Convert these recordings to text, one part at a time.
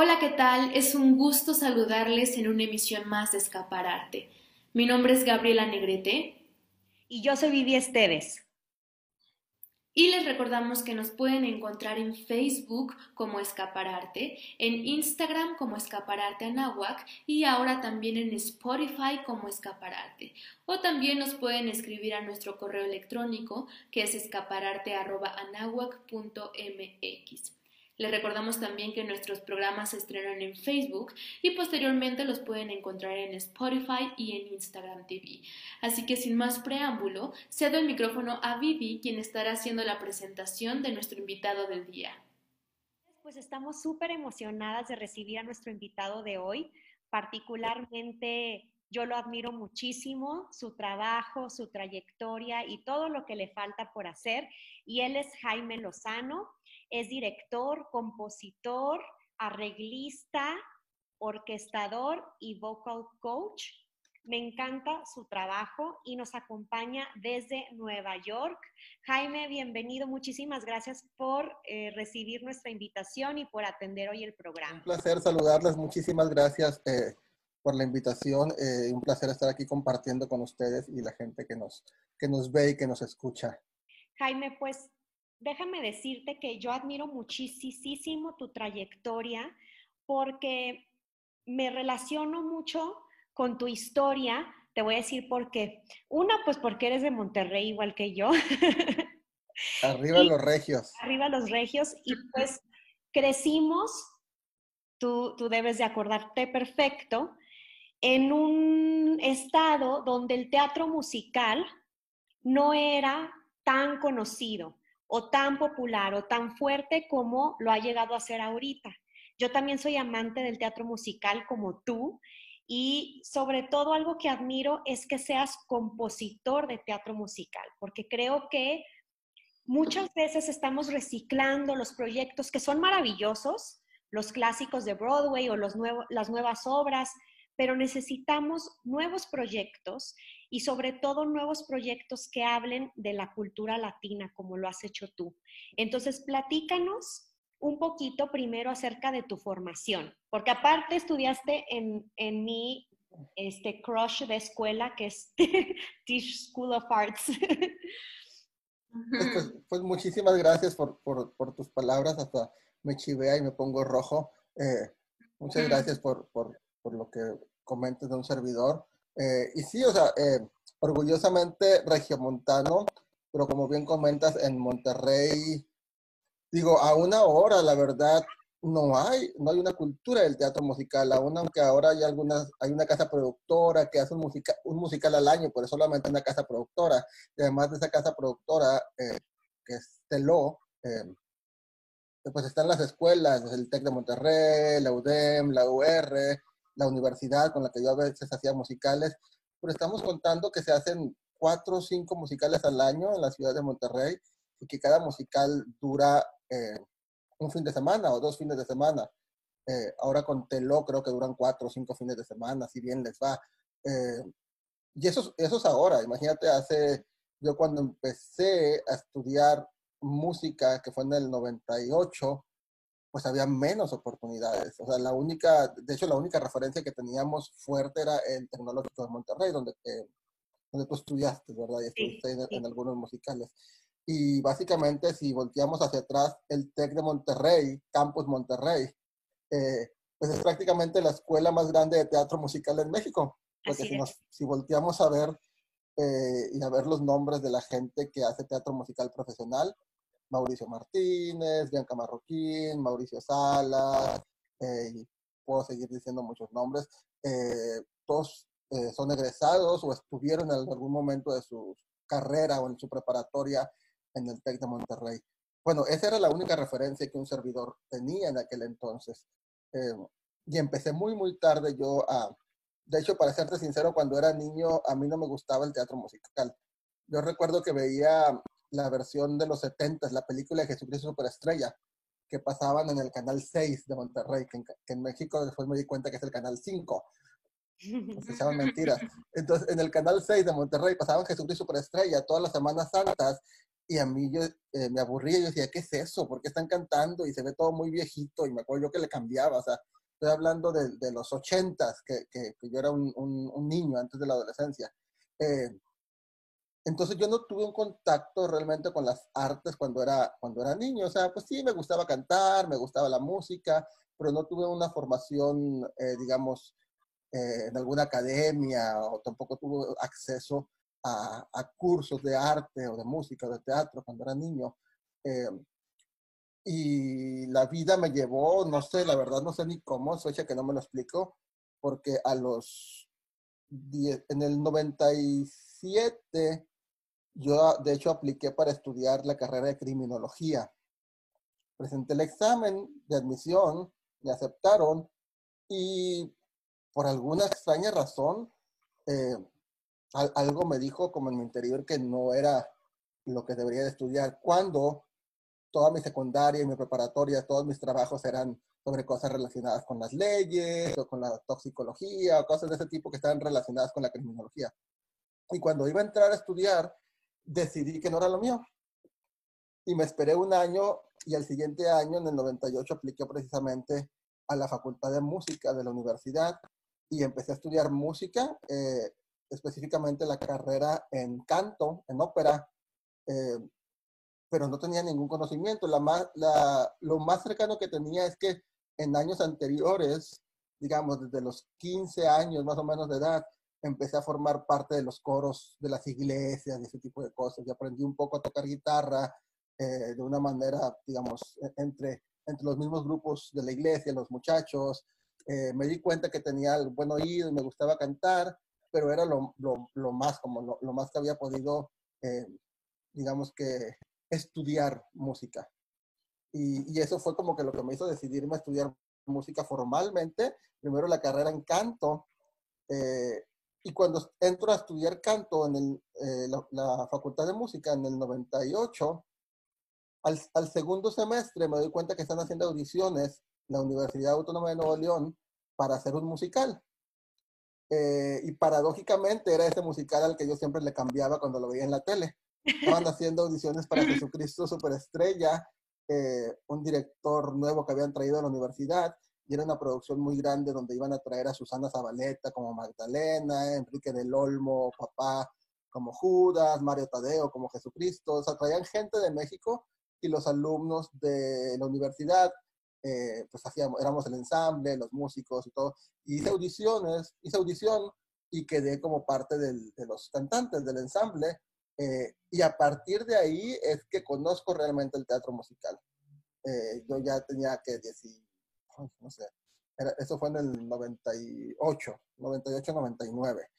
Hola, ¿qué tal? Es un gusto saludarles en una emisión más de Escapararte. Mi nombre es Gabriela Negrete. Y yo soy Vivi Esteves. Y les recordamos que nos pueden encontrar en Facebook como Escapararte, en Instagram como Escapararte Anáhuac y ahora también en Spotify como Escapararte. O también nos pueden escribir a nuestro correo electrónico que es escapararte.anahuac.mx. Les recordamos también que nuestros programas se estrenan en Facebook y posteriormente los pueden encontrar en Spotify y en Instagram TV. Así que sin más preámbulo, cedo el micrófono a Vivi, quien estará haciendo la presentación de nuestro invitado del día. Pues estamos súper emocionadas de recibir a nuestro invitado de hoy, particularmente yo lo admiro muchísimo, su trabajo, su trayectoria y todo lo que le falta por hacer. Y él es Jaime Lozano, es director, compositor, arreglista, orquestador y vocal coach. Me encanta su trabajo y nos acompaña desde Nueva York. Jaime, bienvenido. Muchísimas gracias por eh, recibir nuestra invitación y por atender hoy el programa. Un placer saludarles. Muchísimas gracias. Eh, por la invitación. Eh, un placer estar aquí compartiendo con ustedes y la gente que nos, que nos ve y que nos escucha. Jaime, pues déjame decirte que yo admiro muchísimo tu trayectoria porque me relaciono mucho con tu historia. Te voy a decir por qué. Una, pues porque eres de Monterrey igual que yo. Arriba los regios. Arriba los regios. Y pues crecimos, tú, tú debes de acordarte perfecto, en un estado donde el teatro musical no era tan conocido o tan popular o tan fuerte como lo ha llegado a ser ahorita. Yo también soy amante del teatro musical como tú y sobre todo algo que admiro es que seas compositor de teatro musical, porque creo que muchas veces estamos reciclando los proyectos que son maravillosos, los clásicos de Broadway o las nuevas obras, pero necesitamos nuevos proyectos y sobre todo nuevos proyectos que hablen de la cultura latina, como lo has hecho tú. Entonces, platícanos un poquito primero acerca de tu formación, porque aparte estudiaste en, en mi este, crush de escuela, que es Tisch School of Arts. Pues, pues, pues, muchísimas gracias por, por, por, tus palabras, hasta me chivea y me pongo rojo. Eh, muchas gracias por, por, por lo que comentes de un servidor. Eh, y sí, o sea, eh, orgullosamente regiomontano, pero como bien comentas, en Monterrey, digo, a una hora, la verdad, no hay, no hay una cultura del teatro musical, aún aunque ahora hay algunas, hay una casa productora que hace un, musical, un musical al año, pero solamente una casa productora. Y además de esa casa productora, eh, que es Teló, pues están las escuelas, el TEC de Monterrey, la UDEM, la UR, la universidad con la que yo a veces hacía musicales, pero estamos contando que se hacen cuatro o cinco musicales al año en la ciudad de Monterrey y que cada musical dura eh, un fin de semana o dos fines de semana. Eh, ahora con Teló creo que duran cuatro o cinco fines de semana, si bien les va. Eh, y eso, eso es ahora, imagínate, hace, yo cuando empecé a estudiar música, que fue en el 98, pues había menos oportunidades. O sea, la única, de hecho, la única referencia que teníamos fuerte era el Tecnológico de Monterrey, donde, eh, donde tú estudiaste, ¿verdad? Y estuviste en, algunos musicales. Y básicamente, si volteamos hacia atrás, el TEC de Monterrey, Campus Monterrey, eh, pues es prácticamente la escuela más grande de teatro musical en México. Porque si, nos, si volteamos a ver eh, y a ver los nombres de la gente que hace teatro musical profesional, Mauricio Martínez, Bianca Marroquín, Mauricio Salas, eh, y puedo seguir diciendo muchos nombres. Eh, todos eh, son egresados o estuvieron en algún momento de su carrera o en su preparatoria en el TEC de Monterrey. Bueno, esa era la única referencia que un servidor tenía en aquel entonces. y empecé muy, muy tarde yo a... De hecho, para serte sincero, cuando era niño a mí no me gustaba el teatro musical. Yo recuerdo que veía la versión de los 70, la película de Jesucristo Superestrella, que pasaban en el canal 6 de Monterrey, que en, México después me di cuenta que es el canal 5. Se llaman mentiras. Entonces, en el canal 6 de Monterrey pasaban Jesucristo Superestrella todas las Semanas Santas y a mí yo eh, me aburría, yo decía, ¿qué es eso? ¿Por qué están cantando? Y se ve todo muy viejito, y me acuerdo yo que le cambiaba, o sea, estoy hablando de, de los ochentas, que, que, yo era un, un, niño antes de la adolescencia. Eh, entonces yo no tuve un contacto realmente con las artes cuando era, cuando era niño, o sea, pues sí, me gustaba cantar, me gustaba la música, pero no tuve una formación, eh, digamos, en alguna academia o tampoco tuve acceso a, cursos de arte o de música o de teatro cuando era niño. Eh, y la vida me llevó, no sé, la verdad no sé ni cómo, fecha que no me lo explico, porque a los 10, en el 97 yo de hecho apliqué para estudiar la carrera de criminología. Presenté el examen de admisión, me aceptaron y por alguna extraña razón eh, algo me dijo como en mi interior que no era lo que debería de estudiar. Cuando toda mi secundaria y mi preparatoria, todos mis trabajos eran sobre cosas relacionadas con las leyes o con la toxicología o cosas de ese tipo que estaban relacionadas con la criminología. Y cuando iba a entrar a estudiar, decidí que no era lo mío. Y me esperé un año y el siguiente año, en el 98, apliqué precisamente a la Facultad de Música de la universidad y empecé a estudiar música. Eh, específicamente la carrera en canto, en ópera, eh, pero no tenía ningún conocimiento. La más, lo más cercano que tenía es que en años anteriores, digamos desde los 15 años más o menos de edad, empecé a formar parte de los coros de las iglesias y ese tipo de cosas. Y aprendí un poco a tocar guitarra eh, de una manera, digamos, e, entre, entre los mismos grupos de la iglesia, los muchachos. Eh, me di cuenta que tenía el buen oído y me gustaba cantar pero era lo, lo, lo más, como lo, lo, más que había podido, eh, digamos que, estudiar música. Y, y, eso fue como que lo que me hizo decidirme a estudiar música formalmente. Primero la carrera en canto. Eh, y cuando entro a estudiar canto en el, eh, la, la, Facultad de Música en el 98, al, al, segundo semestre me doy cuenta que están haciendo audiciones la Universidad Autónoma de Nuevo León para hacer un musical. Eh, y paradójicamente era ese musical al que yo siempre le cambiaba cuando lo veía en la tele. Estaban haciendo audiciones para Jesucristo Superestrella, eh, un director nuevo que habían traído a la universidad, y era una producción muy grande donde iban a traer a Susana Zabaleta como Magdalena, Enrique del Olmo, papá como Judas, Mario Tadeo como Jesucristo, o sea, traían gente de México y los alumnos de la universidad eh, pues hacíamos, éramos el ensamble, los músicos y todo. Y hice audiciones, hice audición y quedé como parte del, de los cantantes del ensamble. Eh, y a partir de ahí es que conozco realmente el teatro musical. Eh, yo ya tenía que decir, no sé, eso fue en el 98, 98, 99.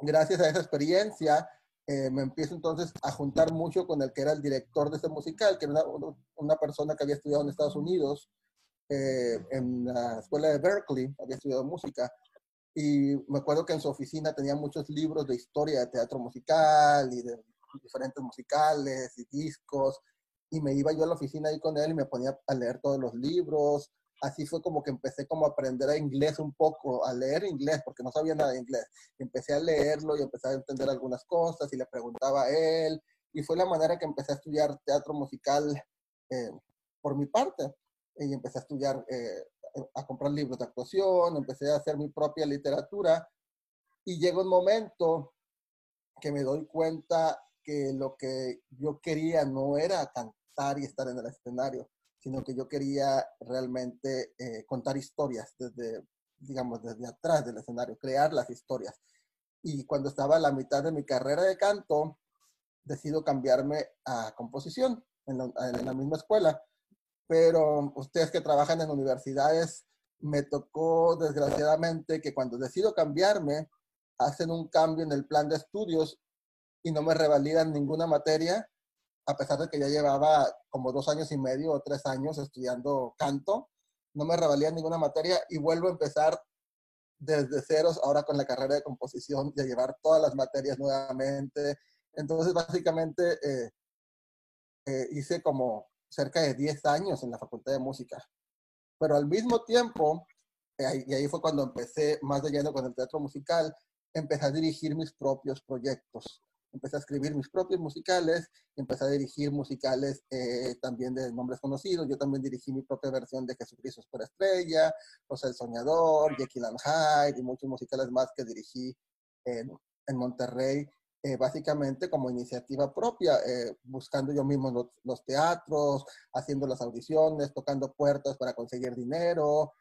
gracias a esa experiencia, eh, me empiezo entonces a juntar mucho con el que era el director de ese musical, que era una, una persona que había estudiado en Estados Unidos, eh, en la escuela de Berkeley, había estudiado música, y me acuerdo que en su oficina tenía muchos libros de historia de teatro musical y de diferentes musicales y discos, y me iba yo a la oficina ahí con él y me ponía a leer todos los libros, así fue como que empecé como a aprender a inglés un poco, a leer inglés, porque no sabía nada de inglés. Empecé a leerlo y empecé a entender algunas cosas y le preguntaba a él. Y fue la manera que empecé a estudiar teatro musical eh, por mi parte. Y empecé a estudiar, eh, a comprar libros de actuación, empecé a hacer mi propia literatura. Y llega un momento que me doy cuenta que lo que yo quería no era cantar y estar en el escenario, sino que yo quería realmente eh, contar historias desde, digamos, desde atrás del escenario, crear las historias. Y cuando estaba a la mitad de mi carrera de canto, decido cambiarme a composición en la, misma escuela. Pero ustedes que trabajan en universidades, me tocó desgraciadamente que cuando decido cambiarme, hacen un cambio en el plan de estudios y no me revalidan ninguna materia a pesar de que ya llevaba como dos años y medio o tres años estudiando canto, no me revalía ninguna materia y vuelvo a empezar desde ceros ahora con la carrera de composición y a llevar todas las materias nuevamente. Entonces, básicamente, eh, eh, hice como cerca de 10 años en la Facultad de Música. Pero al mismo tiempo, eh, y ahí fue cuando empecé más de lleno con el teatro musical, empecé a dirigir mis propios proyectos empecé a escribir mis propios musicales, empecé a dirigir musicales eh, también de nombres conocidos. Yo también dirigí mi propia versión de Jesucristo por Estrella, José el Soñador, Jekyll and Hyde y muchos musicales más que dirigí en, en Monterrey. Eh, básicamente como iniciativa propia, eh, buscando yo mismo los, los, teatros, haciendo las audiciones, tocando puertas para conseguir dinero,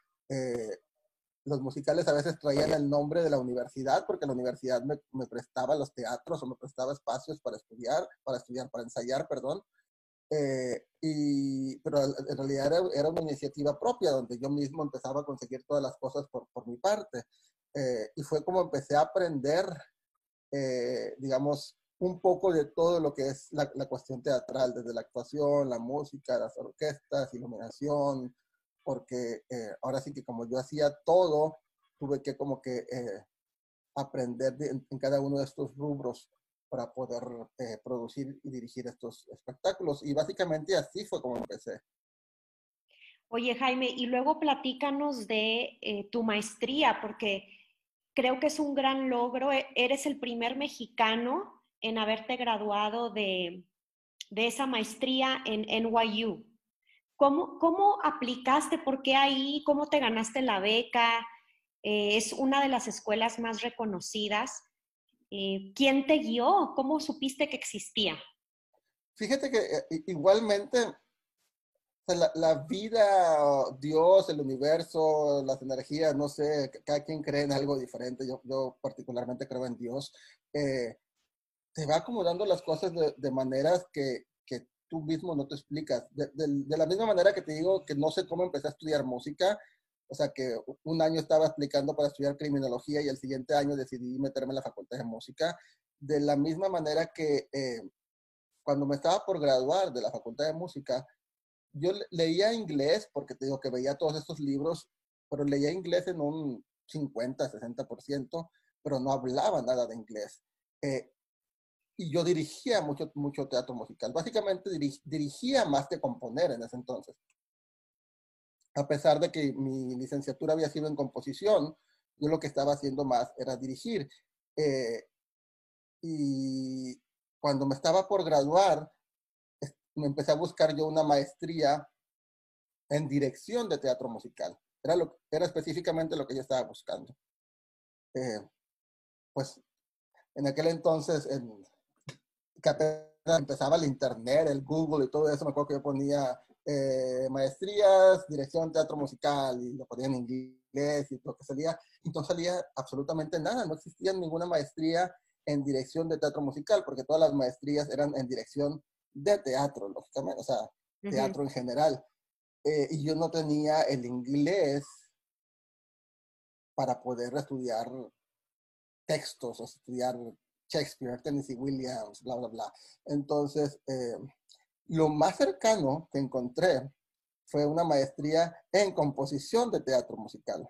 los musicales a veces traían el nombre de la universidad porque la universidad me, me, prestaba los teatros o me prestaba espacios para estudiar, para estudiar, para ensayar, perdón. Eh, y, pero en realidad era, era, una iniciativa propia donde yo mismo empezaba a conseguir todas las cosas por, por mi parte. Eh, y fue como empecé a aprender, eh, digamos, un poco de todo lo que es la, la cuestión teatral, desde la actuación, la música, las orquestas, iluminación, porque eh, ahora sí que como yo hacía todo, tuve que como que eh, aprender en, cada uno de estos rubros para poder eh, producir y dirigir estos espectáculos. Y básicamente así fue como empecé. Oye, Jaime, y luego platícanos de tu maestría, porque creo que es un gran logro. E, eres el primer mexicano en haberte graduado de, de esa maestría en NYU. ¿Cómo, ¿Cómo aplicaste? ¿Por qué ahí? ¿Cómo te ganaste la beca? Eh, es una de las escuelas más reconocidas. Eh, ¿Quién te guió? ¿Cómo supiste que existía? Fíjate que eh, igualmente la, la, vida, Dios, el universo, las energías, no sé, cada quien cree en algo diferente. Yo, yo particularmente creo en Dios. te va acomodando las cosas de, de maneras que, tú mismo no te explicas. De, la misma manera que te digo que no sé cómo empecé a estudiar música, o sea que un año estaba explicando para estudiar criminología y el siguiente año decidí meterme en la facultad de música. De la misma manera que eh, cuando me estaba por graduar de la facultad de música, yo leía inglés, porque te digo que veía todos estos libros, pero leía inglés en un 50, 60%, pero no hablaba nada de inglés. Eh, y yo dirigía mucho, mucho teatro musical. Básicamente dirigía más que componer en ese entonces. A pesar de que mi licenciatura había sido en composición, yo lo que estaba haciendo más era dirigir. Eh, y cuando me estaba por graduar, me empecé a buscar yo una maestría en dirección de teatro musical. Era, lo, era específicamente lo que yo estaba buscando. Eh, pues en aquel entonces, en, empezaba el internet, el Google y todo eso, me acuerdo que yo ponía eh, maestrías, dirección teatro musical y lo ponía en inglés y lo que salía, y no salía absolutamente nada, no existía ninguna maestría en dirección de teatro musical, porque todas las maestrías eran en dirección de teatro, lógicamente, o sea, teatro en general. Eh, y yo no tenía el inglés para poder estudiar textos o estudiar Shakespeare, Tennessee Williams, bla, bla, bla. Entonces, eh, lo más cercano que encontré fue una maestría en composición de teatro musical,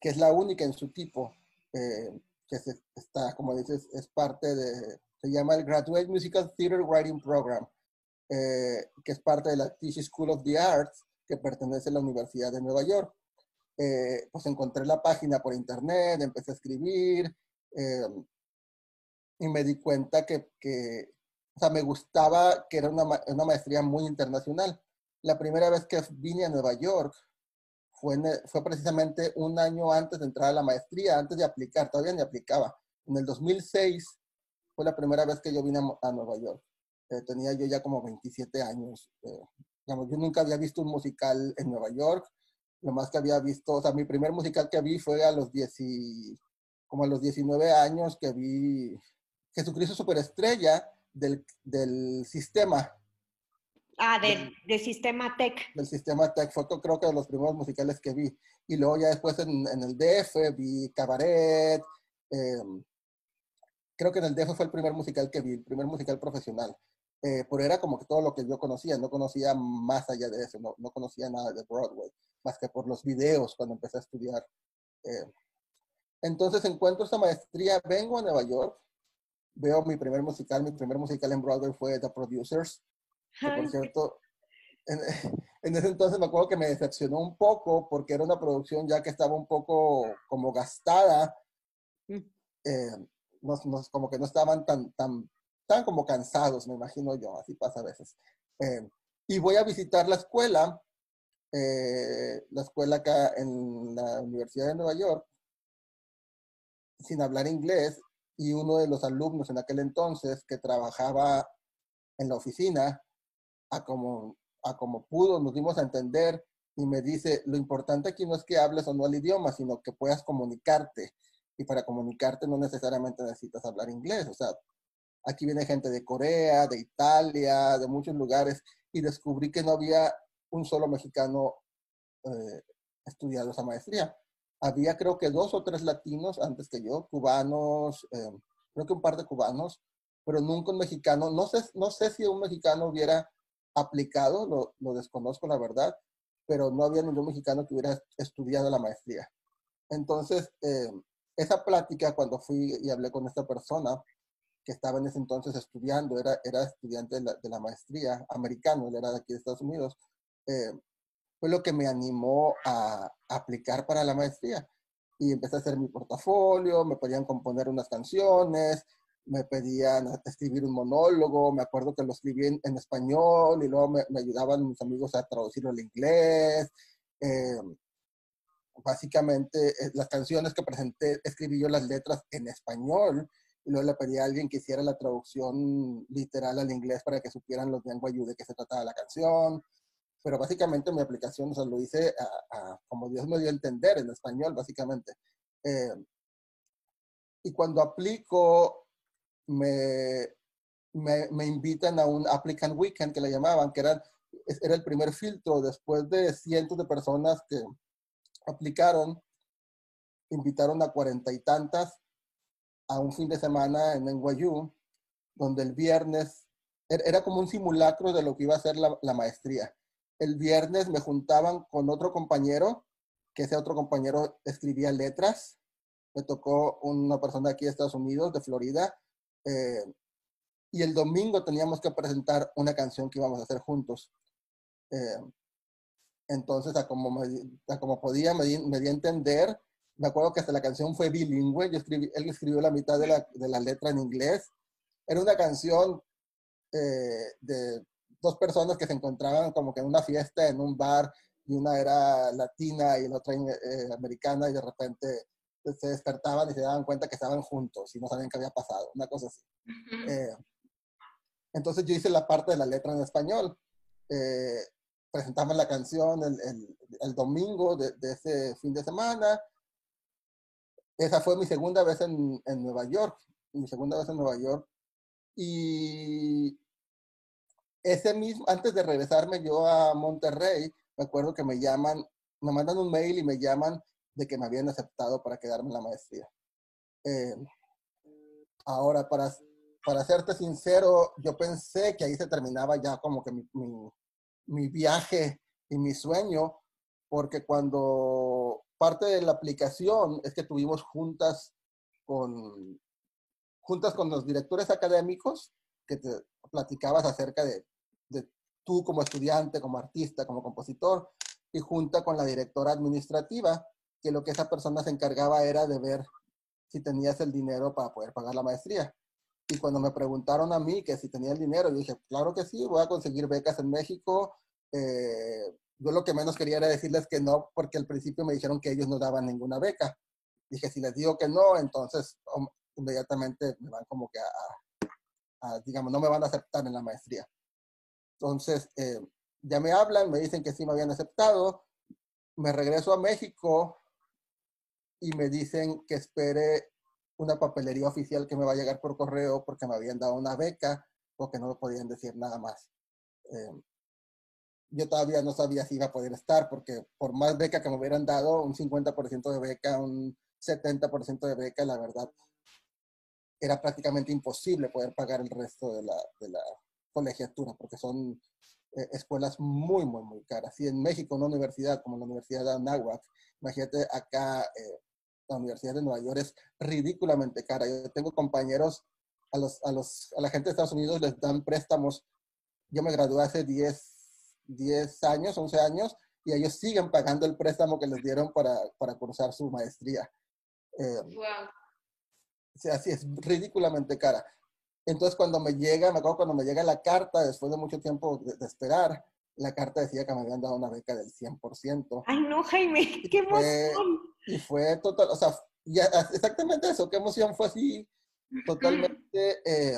que es la única en su tipo, eh, que está, como dices, es parte de, se llama el Graduate Musical Theater Writing Program, eh, que es parte de la Tisch School of the Arts, que pertenece a la Universidad de Nueva York. pues encontré la página por internet, empecé a escribir, y me di cuenta que, que o sea, me gustaba que era una, una, maestría muy internacional. La primera vez que vine a Nueva York fue, fue precisamente un año antes de entrar a la maestría, antes de aplicar, todavía ni aplicaba. En el 2006 fue la primera vez que yo vine a, Nueva York. Eh, tenía yo ya como 27 años. Eh, digamos, yo nunca había visto un musical en Nueva York. Lo más que había visto, o sea, mi primer musical que vi fue a los 10 como a los 19 años que vi Jesucristo Superestrella del, del sistema. Ah, del, del, sistema Tech. Del sistema Tech, fue creo que de los primeros musicales que vi. Y luego ya después en, en el DF vi Cabaret. Em, creo que en el DF fue el primer musical que vi, el primer musical profesional. Eh, pero era como que todo lo que yo conocía, no conocía más allá de eso, no, no conocía nada de Broadway, más que por los videos cuando empecé a estudiar. Eh, entonces encuentro esta maestría, vengo a Nueva York, veo mi primer musical, mi primer musical en Broadway fue The Producers, que por cierto, en, ese entonces me acuerdo que me decepcionó un poco porque era una producción ya que estaba un poco como gastada. Mm. Eh, como que no estaban tan, tan, tan como cansados, me imagino yo, así pasa a veces. Eh, y voy a visitar la escuela, eh, la escuela acá en la Universidad de Nueva York, sin hablar inglés, y uno de los alumnos en aquel entonces que trabajaba en la oficina, a como, a como pudo, nos dimos a entender y me dice, lo importante aquí no es que hables o no el idioma, sino que puedas comunicarte. Y para comunicarte no necesariamente necesitas hablar inglés. O sea, aquí viene gente de Corea, de Italia, de muchos lugares, y descubrí que no había un solo mexicano eh, estudiado esa maestría. Había creo que dos o tres latinos antes que yo, cubanos, eh, creo que un par de cubanos, pero nunca un mexicano. No sé, no sé si un mexicano hubiera aplicado, lo, lo desconozco la verdad, pero no había ningún mexicano que hubiera estudiado la maestría. Entonces, eh, esa plática, cuando fui y hablé con esta persona que estaba en ese entonces estudiando, era, era estudiante de la, de la maestría, americano, él era de aquí de Estados Unidos, eh, fue lo que me animó a, aplicar para la maestría. Y empecé a hacer mi portafolio, me podían componer unas canciones, me pedían escribir un monólogo, me acuerdo que lo escribí en, español y luego me, ayudaban mis amigos a traducirlo al inglés. Eh, básicamente, eh, las canciones que presenté, escribí yo las letras en español y luego le pedí a alguien que hiciera la traducción literal al inglés para que supieran los lenguajes de qué se trataba la canción. Pero básicamente mi aplicación, o sea, lo hice a, como Dios me dio a entender en español, básicamente. Eh, y cuando aplico, me, me, me, invitan a un applicant weekend que le llamaban, que era, era el primer filtro después de cientos de personas que aplicaron, invitaron a cuarenta y tantas a un fin de semana en NYU, donde el viernes er, era como un simulacro de lo que iba a ser la, la, maestría. El viernes me juntaban con otro compañero, que ese otro compañero escribía letras. Me tocó una persona aquí de Estados Unidos, de Florida, eh, y el domingo teníamos que presentar una canción que íbamos a hacer juntos. Eh, entonces, a como, a como podía, me di, me a entender me acuerdo que hasta la canción fue bilingüe, él escribió la mitad de la, de letra en inglés. Era una canción eh, de dos personas que se encontraban como que en una fiesta, en un bar, y una era latina y la otra eh, americana, y de repente se despertaban y se daban cuenta que estaban juntos y no sabían qué había pasado, una cosa así. Eh, entonces yo hice la parte de la letra en español. presentamos la canción el, el, el domingo de, de, ese fin de semana esa fue mi segunda vez en, en Nueva York, mi segunda vez en Nueva York. Y ese mismo, antes de regresarme yo a Monterrey, me acuerdo que me llaman, me mandan un mail y me llaman de que me habían aceptado para quedarme en la maestría. Eh, ahora, para, para serte sincero, yo pensé que ahí se terminaba ya como que mi, mi, mi viaje y mi sueño, porque cuando parte de la aplicación es que tuvimos juntas con, juntas con los directores académicos que te platicabas acerca de, tú como estudiante, como artista, como compositor, y junta con la directora administrativa, que lo que esa persona se encargaba era de ver si tenías el dinero para poder pagar la maestría. Y cuando me preguntaron a mí que si tenía el dinero, dije, claro que sí, voy a conseguir becas en México, eh, yo lo que menos quería era decirles que no, porque al principio me dijeron que ellos no daban ninguna beca. Dije, si les digo que no, entonces inmediatamente me van como que a, digamos, no me van a aceptar en la maestría. Entonces, eh, ya me hablan, me dicen que sí me habían aceptado, me regreso a México y me dicen que espere una papelería oficial que me va a llegar por correo porque me habían dado una beca o que no podían decir nada más. Eh, yo todavía no sabía si iba a poder estar, porque por más beca que me hubieran dado, un 50% de beca, un 70% de beca, la verdad, era prácticamente imposible poder pagar el resto de la, de la colegiatura, porque son eh, escuelas muy, muy, muy caras. Y en México, una universidad como la Universidad de Anáhuac, imagínate acá, eh, la Universidad de Nueva York es ridículamente cara. Yo tengo compañeros, a, los, a, los, a la gente de Estados Unidos les dan préstamos. Yo me gradué hace 10, 10 años, 11 años, y ellos siguen pagando el préstamo que les dieron para, para cursar su maestría. Eh, así es ridículamente cara. Entonces cuando me llega, me acuerdo cuando me llega la carta, después de mucho tiempo de, esperar, la carta decía que me habían dado una beca del 100%. Ay, no, Jaime, qué emoción. y fue total, o sea, ya, exactamente eso, qué emoción fue así, totalmente, eh,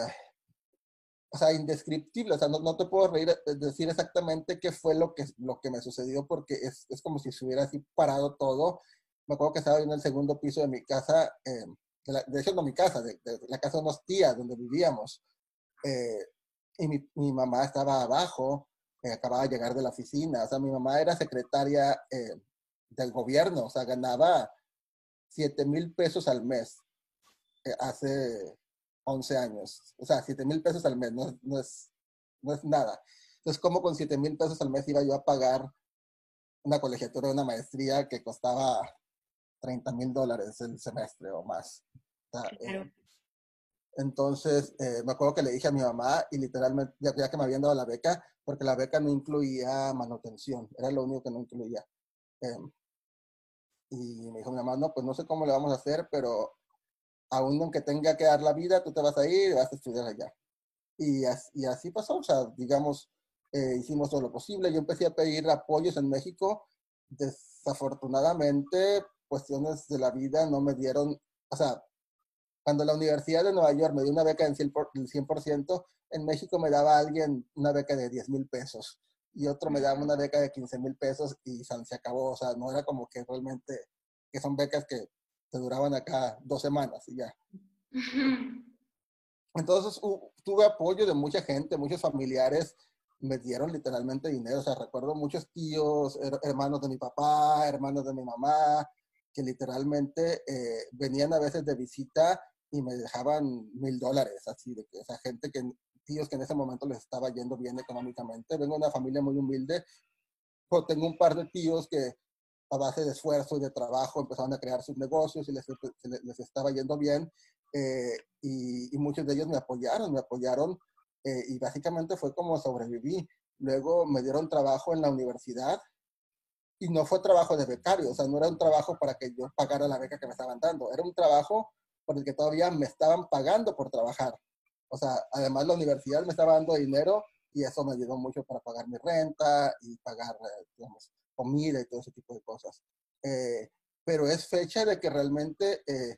o sea, indescriptible, o sea, no, no, te puedo reír, eh, decir exactamente qué fue lo que, lo que me sucedió, porque es, es como si se hubiera así parado todo. Me acuerdo que estaba en el segundo piso de mi casa, eh, de, hecho no mi casa, de, la casa de unos tías donde vivíamos, y mi, mi, mamá estaba abajo, acababa de llegar de la oficina, o sea, mi mamá era secretaria del gobierno, o sea, ganaba 7 mil pesos al mes eh, hace 11 años. O sea, 7 mil pesos al mes no, no, es, no es nada. Entonces, ¿cómo con 7 mil pesos al mes iba yo a pagar una colegiatura, una maestría que costaba 30 mil dólares el semestre o más? Eh, entonces, eh, me acuerdo que le dije a mi mamá y literalmente, ya, ya, que me habían dado la beca, porque la beca no incluía manutención, era lo único que no incluía. Em, y me dijo mi mamá, no, pues no sé cómo le vamos a hacer, pero aún aunque tenga que dar la vida, tú te vas a ir y vas a estudiar allá. Y, y así pasó, o sea, digamos, eh, hicimos todo lo posible. Yo empecé a pedir apoyos en México. Desafortunadamente, cuestiones de la vida no me dieron, o sea, cuando la Universidad de Nueva York me dio una beca del 100%, en México me daba alguien una beca de 10 mil pesos y otro me daba una beca de 15 mil pesos y se acabó. O sea, no era como que realmente, que son becas que te duraban acá dos semanas y ya. Entonces tuve apoyo de mucha gente, muchos familiares me dieron literalmente dinero. O sea, recuerdo muchos tíos, hermanos de mi papá, hermanos de mi mamá, que literalmente eh, venían a veces de visita y me dejaban mil dólares, así de que esa gente que tíos que en ese momento les estaba yendo bien económicamente. Vengo de una familia muy humilde, pero tengo un par de tíos que a base de esfuerzo y de trabajo empezaron a crear sus negocios y les, les estaba yendo bien. Eh, y, muchos de ellos me apoyaron, me apoyaron eh, y básicamente fue como sobreviví. Luego me dieron trabajo en la universidad y no fue trabajo de becario, o sea, no era un trabajo para que yo pagara la beca que me estaban dando, era un trabajo por el que todavía me estaban pagando por trabajar. O sea, además la universidad me estaba dando dinero y eso me ayudó mucho para pagar mi renta y pagar, eh, digamos, comida y todo ese tipo de cosas. Eh, pero es fecha de que realmente eh,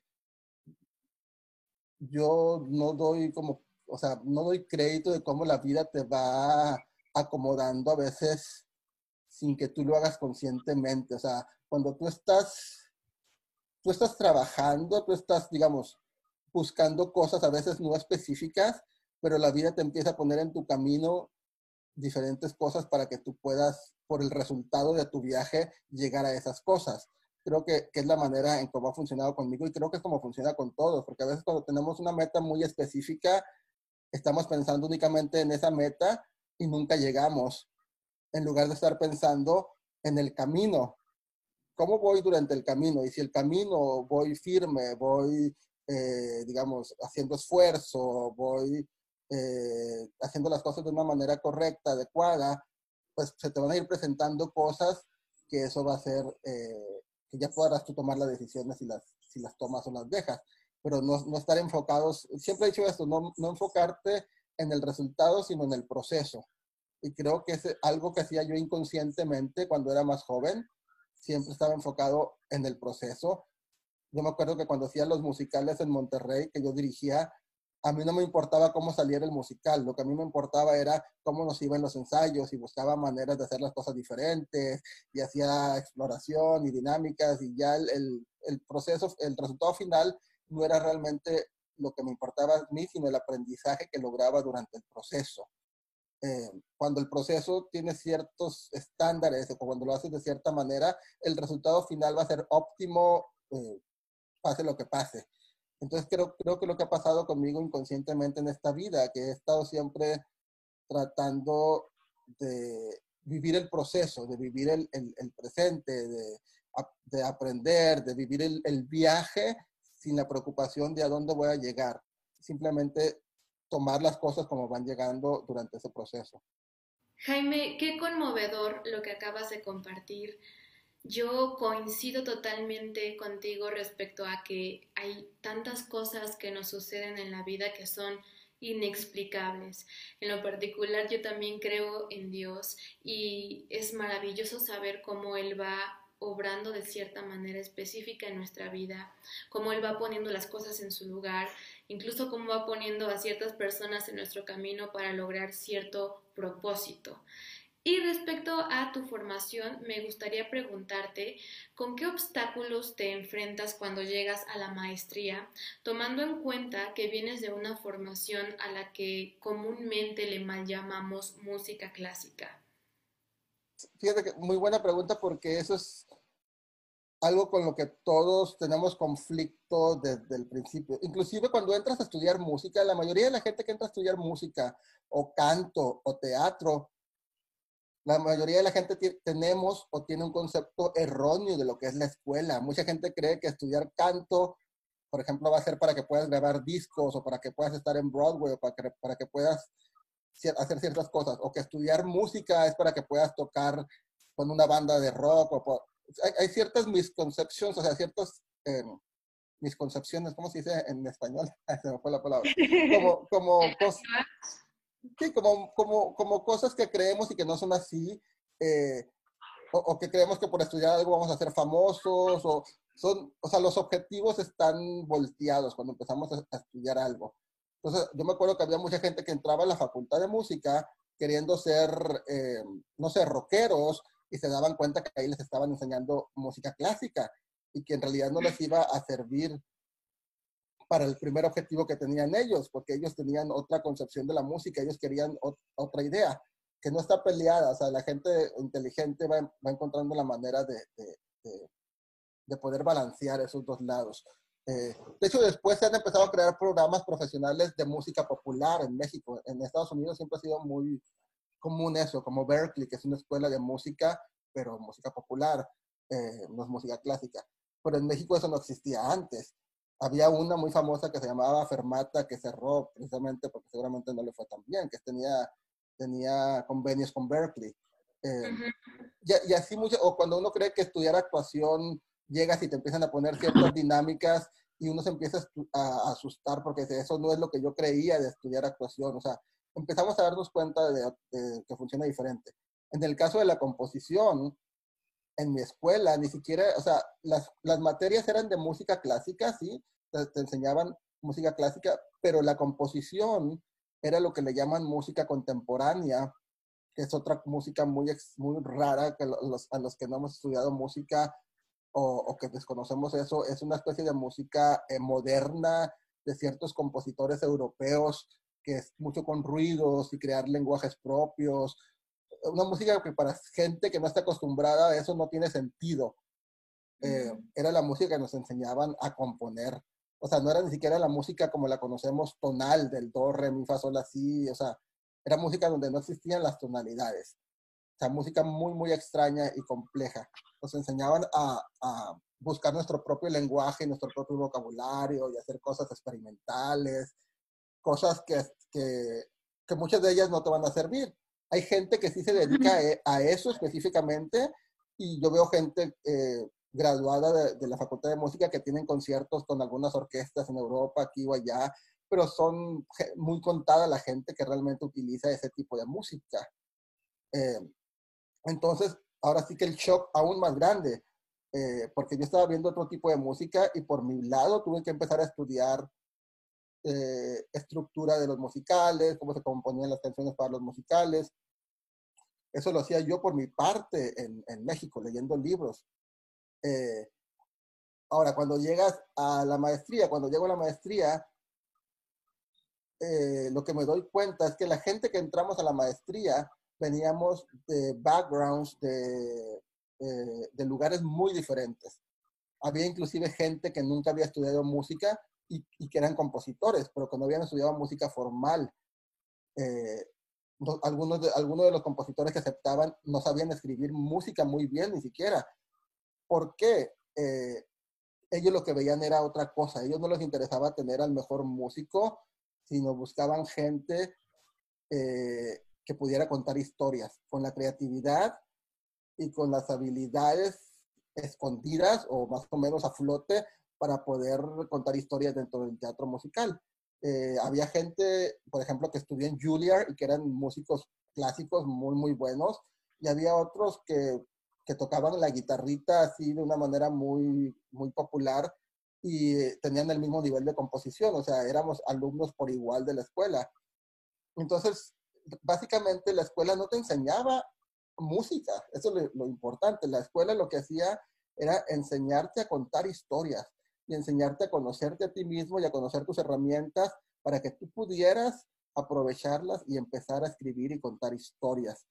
yo no doy como, o sea, no doy crédito de cómo la vida te va acomodando a veces sin que tú lo hagas conscientemente. O sea, cuando tú estás, tú estás trabajando, tú estás, digamos, buscando cosas a veces no específicas, pero la vida te empieza a poner en tu camino diferentes cosas para que tú puedas, por el resultado de tu viaje, llegar a esas cosas. Creo que, que, es la manera en cómo ha funcionado conmigo y creo que es como funciona con todos, porque a veces cuando tenemos una meta muy específica, estamos pensando únicamente en esa meta y nunca llegamos, en lugar de estar pensando en el camino. ¿Cómo voy durante el camino? Y si el camino voy firme, voy eh, digamos, haciendo esfuerzo, voy eh, haciendo las cosas de una manera correcta, adecuada, pues se te van a ir presentando cosas que eso va a hacer eh, que ya podrás tú tomar las decisiones si las, si las tomas o las dejas, pero no, no estar enfocados, siempre he dicho esto, no, no enfocarte en el resultado, sino en el proceso. Y creo que es algo que hacía yo inconscientemente cuando era más joven, siempre estaba enfocado en el proceso yo me acuerdo que cuando hacía los musicales en Monterrey, que yo dirigía, a mí no me importaba cómo saliera el musical, lo que a mí me importaba era cómo nos iban los ensayos y buscaba maneras de hacer las cosas diferentes y hacía exploración y dinámicas y ya el, el, proceso, el resultado final no era realmente lo que me importaba a mí, sino el aprendizaje que lograba durante el proceso. Eh, cuando el proceso tiene ciertos estándares o cuando lo haces de cierta manera, el resultado final va a ser óptimo eh, pase lo que pase. Entonces creo, creo que lo que ha pasado conmigo inconscientemente en esta vida, que he estado siempre tratando de vivir el proceso, de vivir el, el, presente, de, de, aprender, de vivir el, el, viaje sin la preocupación de a dónde voy a llegar. Simplemente tomar las cosas como van llegando durante ese proceso. Jaime, qué conmovedor lo que acabas de compartir Yo coincido totalmente contigo respecto a que hay tantas cosas que nos suceden en la vida que son inexplicables. En lo particular yo también creo en Dios y es maravilloso saber cómo Él va obrando de cierta manera específica en nuestra vida, cómo Él va poniendo las cosas en su lugar, incluso cómo va poniendo a ciertas personas en nuestro camino para lograr cierto propósito. Y respecto a tu formación, me gustaría preguntarte con qué obstáculos te enfrentas cuando llegas a la maestría, tomando en cuenta que vienes de una formación a la que comúnmente le mal llamamos música clásica. Fíjate que muy buena pregunta porque eso es algo con lo que todos tenemos conflicto desde el principio. Inclusive cuando entras a estudiar música, la mayoría de la gente que entra a estudiar música o canto o teatro, la mayoría de la gente tenemos o tiene un concepto erróneo de lo que es la escuela. Mucha gente cree que estudiar canto, por ejemplo, va a ser para que puedas grabar discos o para que puedas estar en Broadway o para que, para que puedas hacer ciertas cosas. O que estudiar música es para que puedas tocar con una banda de rock. O hay, ciertas misconcepciones, o sea, ciertas em, misconcepciones, ¿cómo se dice en español? se me fue la palabra. Como, como Sí, como, como, como cosas que creemos y que no son así, eh, o, que creemos que por estudiar algo vamos a ser famosos, o, son, o sea, los objetivos están volteados cuando empezamos a, estudiar algo. Entonces, yo me acuerdo que había mucha gente que entraba a la facultad de música queriendo ser, eh, no sé, rockeros, y se daban cuenta que ahí les estaban enseñando música clásica y que en realidad no les iba a servir para el primer objetivo que tenían ellos, porque ellos tenían otra concepción de la música, ellos querían otra idea, que no está peleada, o sea, la gente inteligente va, va encontrando la manera de, de, de, poder balancear esos dos lados. Eh, de hecho, después se han empezado a crear programas profesionales de música popular en México. En Estados Unidos siempre ha sido muy común eso, como Berkeley, que es una escuela de música, pero música popular, eh, no es música clásica. Pero en México eso no existía antes había una muy famosa que se llamaba Fermata que cerró precisamente porque seguramente no le fue tan bien, que tenía, tenía convenios con Berkeley. Eh, y, así mucho, o cuando uno cree que estudiar actuación llegas y te empiezan a poner ciertas dinámicas y uno se empieza a, asustar porque eso no es lo que yo creía de estudiar actuación. O sea, empezamos a darnos cuenta de que funciona diferente. En el caso de la composición, en mi escuela, ni siquiera, o sea, las, las materias eran de música clásica, sí, te, enseñaban música clásica, pero la composición era lo que le llaman música contemporánea, que es otra música muy, muy rara, que los, a los que no hemos estudiado música o, o que desconocemos eso, es una especie de música eh, moderna de ciertos compositores europeos, que es mucho con ruidos y crear lenguajes propios, una música que para gente que no está acostumbrada a eso no tiene sentido. Eh, era la música que nos enseñaban a componer. O sea, no era ni siquiera la música como la conocemos tonal, del do, re, mi, fa, sol, así. O sea, era música donde no existían las tonalidades. O sea, música muy, muy extraña y compleja. Nos enseñaban a, a buscar nuestro propio lenguaje, nuestro propio vocabulario y hacer cosas experimentales, cosas que, que, que muchas de ellas no te van a servir hay gente que sí se dedica e, a eso específicamente y yo veo gente eh, graduada de, la Facultad de Música que tienen conciertos con algunas orquestas en Europa, aquí o allá, pero son muy contada la gente que realmente utiliza ese tipo de música. Eh, entonces, ahora sí que el shock aún más grande, eh, porque yo estaba viendo otro tipo de música y por mi lado tuve que empezar a estudiar eh, estructura de los musicales, cómo se componían las canciones para los musicales. Eso lo hacía yo por mi parte en, en México, leyendo libros. Eh, ahora, cuando llegas a la maestría, cuando llego a la maestría, eh, lo que me doy cuenta es que la gente que entramos a la maestría veníamos de backgrounds de, de lugares muy diferentes. Había inclusive gente que nunca había estudiado música y, que eran compositores, pero que no habían estudiado música formal. Eh, algunos, de, algunos de los compositores que aceptaban no sabían escribir música muy bien ni siquiera. ¿Por qué? Eh, ellos lo que veían era otra cosa. A ellos no les interesaba tener al mejor músico, sino buscaban gente eh, que pudiera contar historias con la creatividad y con las habilidades escondidas o más o menos a flote para poder contar historias dentro del teatro musical. Eh, había gente, por ejemplo, que estudió en Juilliard y que eran músicos clásicos muy, muy buenos, y había otros que, que tocaban la guitarrita así de una manera muy, muy popular y tenían el mismo nivel de composición, o sea, éramos alumnos por igual de la escuela. Entonces, básicamente la escuela no te enseñaba música, eso es lo, importante. La escuela lo que hacía era enseñarte a contar historias y enseñarte a conocerte a ti mismo y a conocer tus herramientas para que tú pudieras aprovecharlas y empezar a escribir y contar historias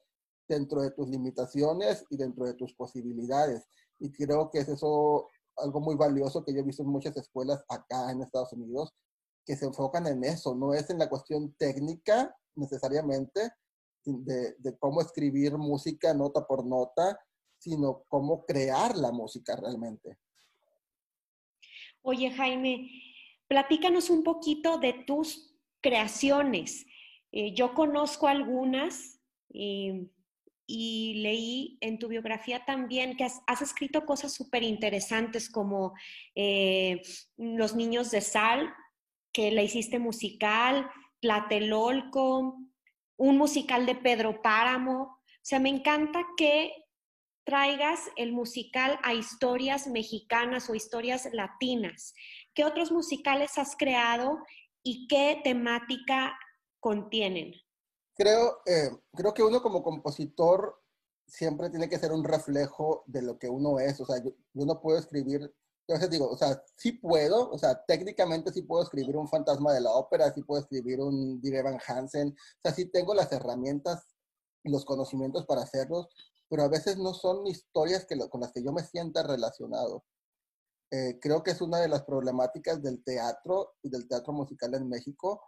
dentro de tus limitaciones y dentro de tus posibilidades. Y creo que es eso algo muy valioso que yo he visto en muchas escuelas acá en Estados Unidos, que se enfocan en eso, no es en la cuestión técnica necesariamente de, de cómo escribir música nota por nota, sino cómo crear la música realmente. Oye, Jaime, platícanos un poquito de tus creaciones. Eh, yo conozco algunas y, leí en tu biografía también que has, escrito cosas súper interesantes como eh, Los Niños de Sal, que la hiciste musical, Tlatelolco, un musical de Pedro Páramo. O sea, me encanta que traigas el musical a historias mexicanas o historias latinas. ¿Qué otros musicales has creado y qué temática contienen? Creo, eh, creo que uno como compositor siempre tiene que ser un reflejo de lo que uno es. O sea, yo, no puedo escribir, entonces digo, o sea, sí puedo, o sea, técnicamente sí puedo escribir un fantasma de la ópera, sí puedo escribir un Dire Van Hansen, o sea, sí tengo las herramientas los conocimientos para hacerlos, pero a veces no son historias que con las que yo me sienta relacionado. Eh, creo que es una de las problemáticas del teatro y del teatro musical en México,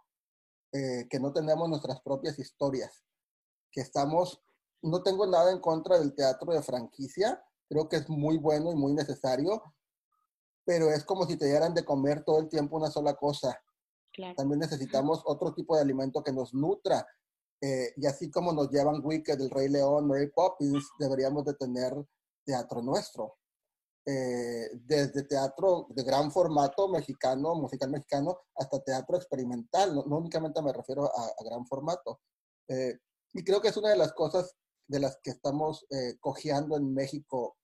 eh, que no tenemos nuestras propias historias, que estamos, no tengo nada en contra del teatro de franquicia, creo que es muy bueno y muy necesario, pero es como si te dieran de comer todo el tiempo una sola cosa. También necesitamos otro tipo de alimento que nos nutra, eh, y así como nos llevan Wicked, El Rey León, Mary Poppins, deberíamos de tener teatro nuestro. Eh, desde teatro de gran formato mexicano, musical mexicano, hasta teatro experimental. No, únicamente me refiero a, gran formato. Eh, y creo que es una de las cosas de las que estamos cojeando en México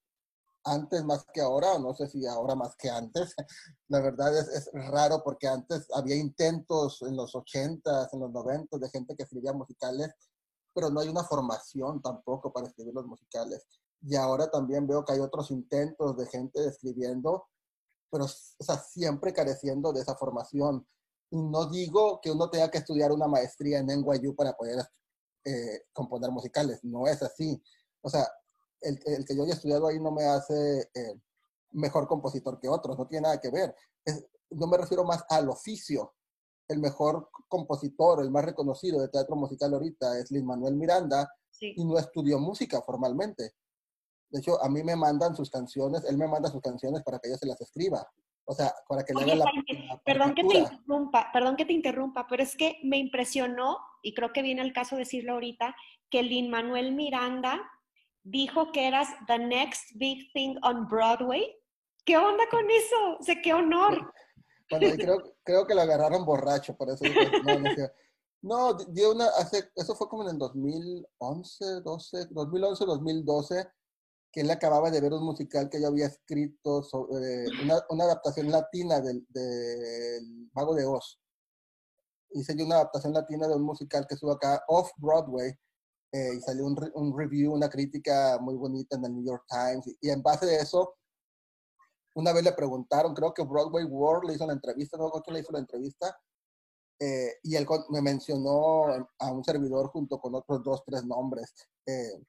antes más que ahora, o no sé si ahora más que antes. La verdad es, es, raro porque antes había intentos en los 80s, en los 90 de gente que escribía musicales, pero no hay una formación tampoco para escribir los musicales. Y ahora también veo que hay otros intentos de gente escribiendo, pero o sea, siempre careciendo de esa formación. No digo que uno tenga que estudiar una maestría en NYU para poder eh, componer musicales, no es así. O sea, el, que yo haya estudiado ahí no me hace eh, mejor compositor que otros, no tiene nada que ver. yo me refiero más al oficio. El mejor compositor, el más reconocido de teatro musical ahorita es Lin Manuel Miranda y no estudió música formalmente. De hecho, a mí me mandan sus canciones, él me manda sus canciones para que yo se las escriba. O sea, para que le haga la, perdón que te interrumpa, perdón que te interrumpa, pero es que me impresionó, y creo que viene el caso decirlo ahorita, que Lin Manuel Miranda dijo que eras the next big thing on Broadway. ¿Qué onda con eso? O sea, qué honor. Bueno, creo, creo que lo agarraron borracho, por eso. no, dio una, hace, eso fue como en el 2011, 12, 2011, 2012, que él acababa de ver un musical que yo había escrito sobre una, una adaptación latina del, del Mago de Oz. Hice yo una adaptación latina de un musical que estuvo acá off Broadway eh, y salió un, un, review, una crítica muy bonita en el New York Times, y, en base de eso, una vez le preguntaron, creo que Broadway World le hizo la entrevista, no quién le hizo la entrevista, eh, y él me mencionó a un servidor junto con otros dos, tres nombres. Eh,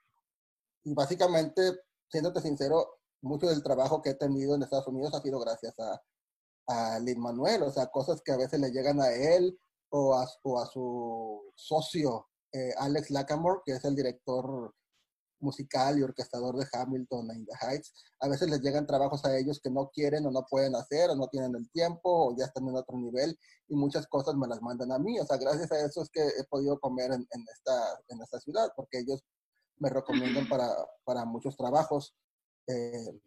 y básicamente, siéndote sincero, mucho del trabajo que he tenido en Estados Unidos ha sido gracias a, a Lin Manuel, o sea, cosas que a veces le llegan a él o a, o a su socio eh, Alex Lackamore, que es el director musical y orquestador de Hamilton and the Heights. A veces les llegan trabajos a ellos que no quieren o no pueden hacer o no tienen el tiempo o ya están en otro nivel y muchas cosas me las mandan a mí. O sea, gracias a eso es que he podido comer en, esta, en esta ciudad porque ellos me recomiendan para, para muchos trabajos. Eh,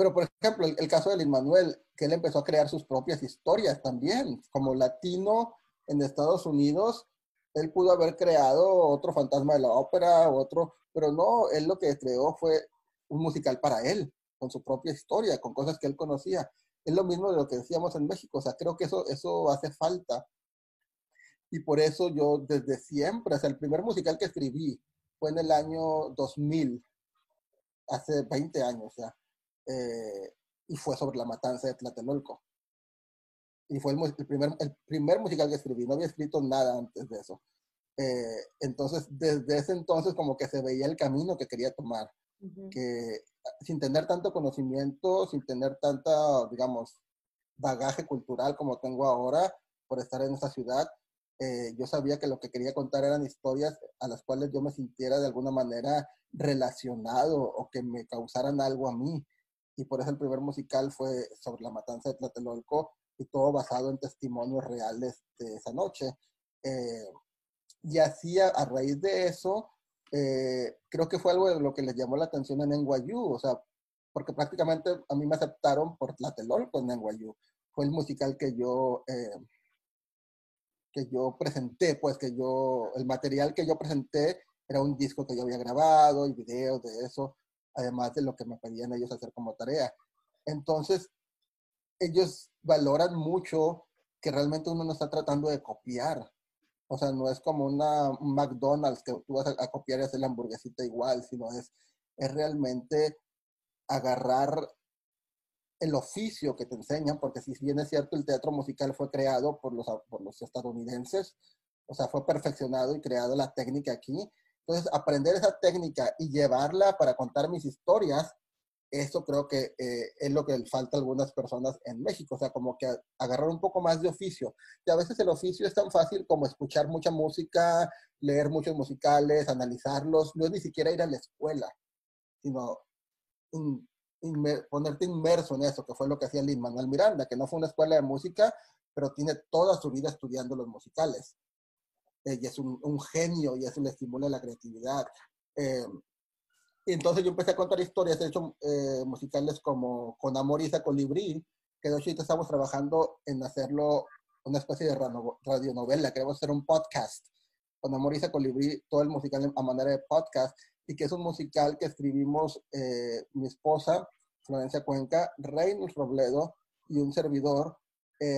pero, por ejemplo, el, caso de Lin Manuel, que él empezó a crear sus propias historias también. Como latino en Estados Unidos, él pudo haber creado otro fantasma de la ópera, otro, pero no, él lo que creó fue un musical para él, con su propia historia, con cosas que él conocía. Es lo mismo de lo que decíamos en México, o sea, creo que eso, eso hace falta. Y por eso yo desde siempre, o sea, el primer musical que escribí fue en el año 2000, hace 20 años ya. Eh, y fue sobre la matanza de Tlatelolco. Y fue el, primer, el primer musical que escribí, no había escrito nada antes de eso. Eh, entonces, desde ese entonces como que se veía el camino que quería tomar, que sin tener tanto conocimiento, sin tener tanta, digamos, bagaje cultural como tengo ahora por estar en esta ciudad, eh, yo sabía que lo que quería contar eran historias a las cuales yo me sintiera de alguna manera relacionado o que me causaran algo a mí y por eso el primer musical fue sobre la matanza de Tlatelolco y todo basado en testimonios reales de esa noche. Eh, y así a, raíz de eso, eh, creo que fue algo de lo que les llamó la atención en NYU, o sea, porque prácticamente a mí me aceptaron por Tlatelolco en NYU. Fue el musical que yo, eh, que yo presenté, pues que yo, el material que yo presenté era un disco que yo había grabado y videos de eso además de lo que me pedían ellos hacer como tarea. Entonces, ellos valoran mucho que realmente uno no está tratando de copiar. O sea, no es como una McDonald's que tú vas a, copiar y hacer la hamburguesita igual, sino es, es realmente agarrar el oficio que te enseñan, porque si bien es cierto, el teatro musical fue creado por los, por los estadounidenses, o sea, fue perfeccionado y creado la técnica aquí, entonces, aprender esa técnica y llevarla para contar mis historias, eso creo que eh, es lo que le falta a algunas personas en México, o sea, como que agarrar un poco más de oficio. Y a veces el oficio es tan fácil como escuchar mucha música, leer muchos musicales, analizarlos, no es ni siquiera ir a la escuela, sino ponerte inmerso en eso, que fue lo que hacía Lin Manuel Miranda, que no fue una escuela de música, pero tiene toda su vida estudiando los musicales. Eh, y es un, un, genio y eso le estimula la creatividad. Eh, y entonces yo empecé a contar historias, he hecho eh, musicales como Con Amor y Colibrí, que de hecho estamos trabajando en hacerlo una especie de radionovela, queremos hacer un podcast. Con Amor y Colibrí, todo el musical a manera de podcast, y que es un musical que escribimos mi esposa, Florencia Cuenca, Reynolds Robledo y un servidor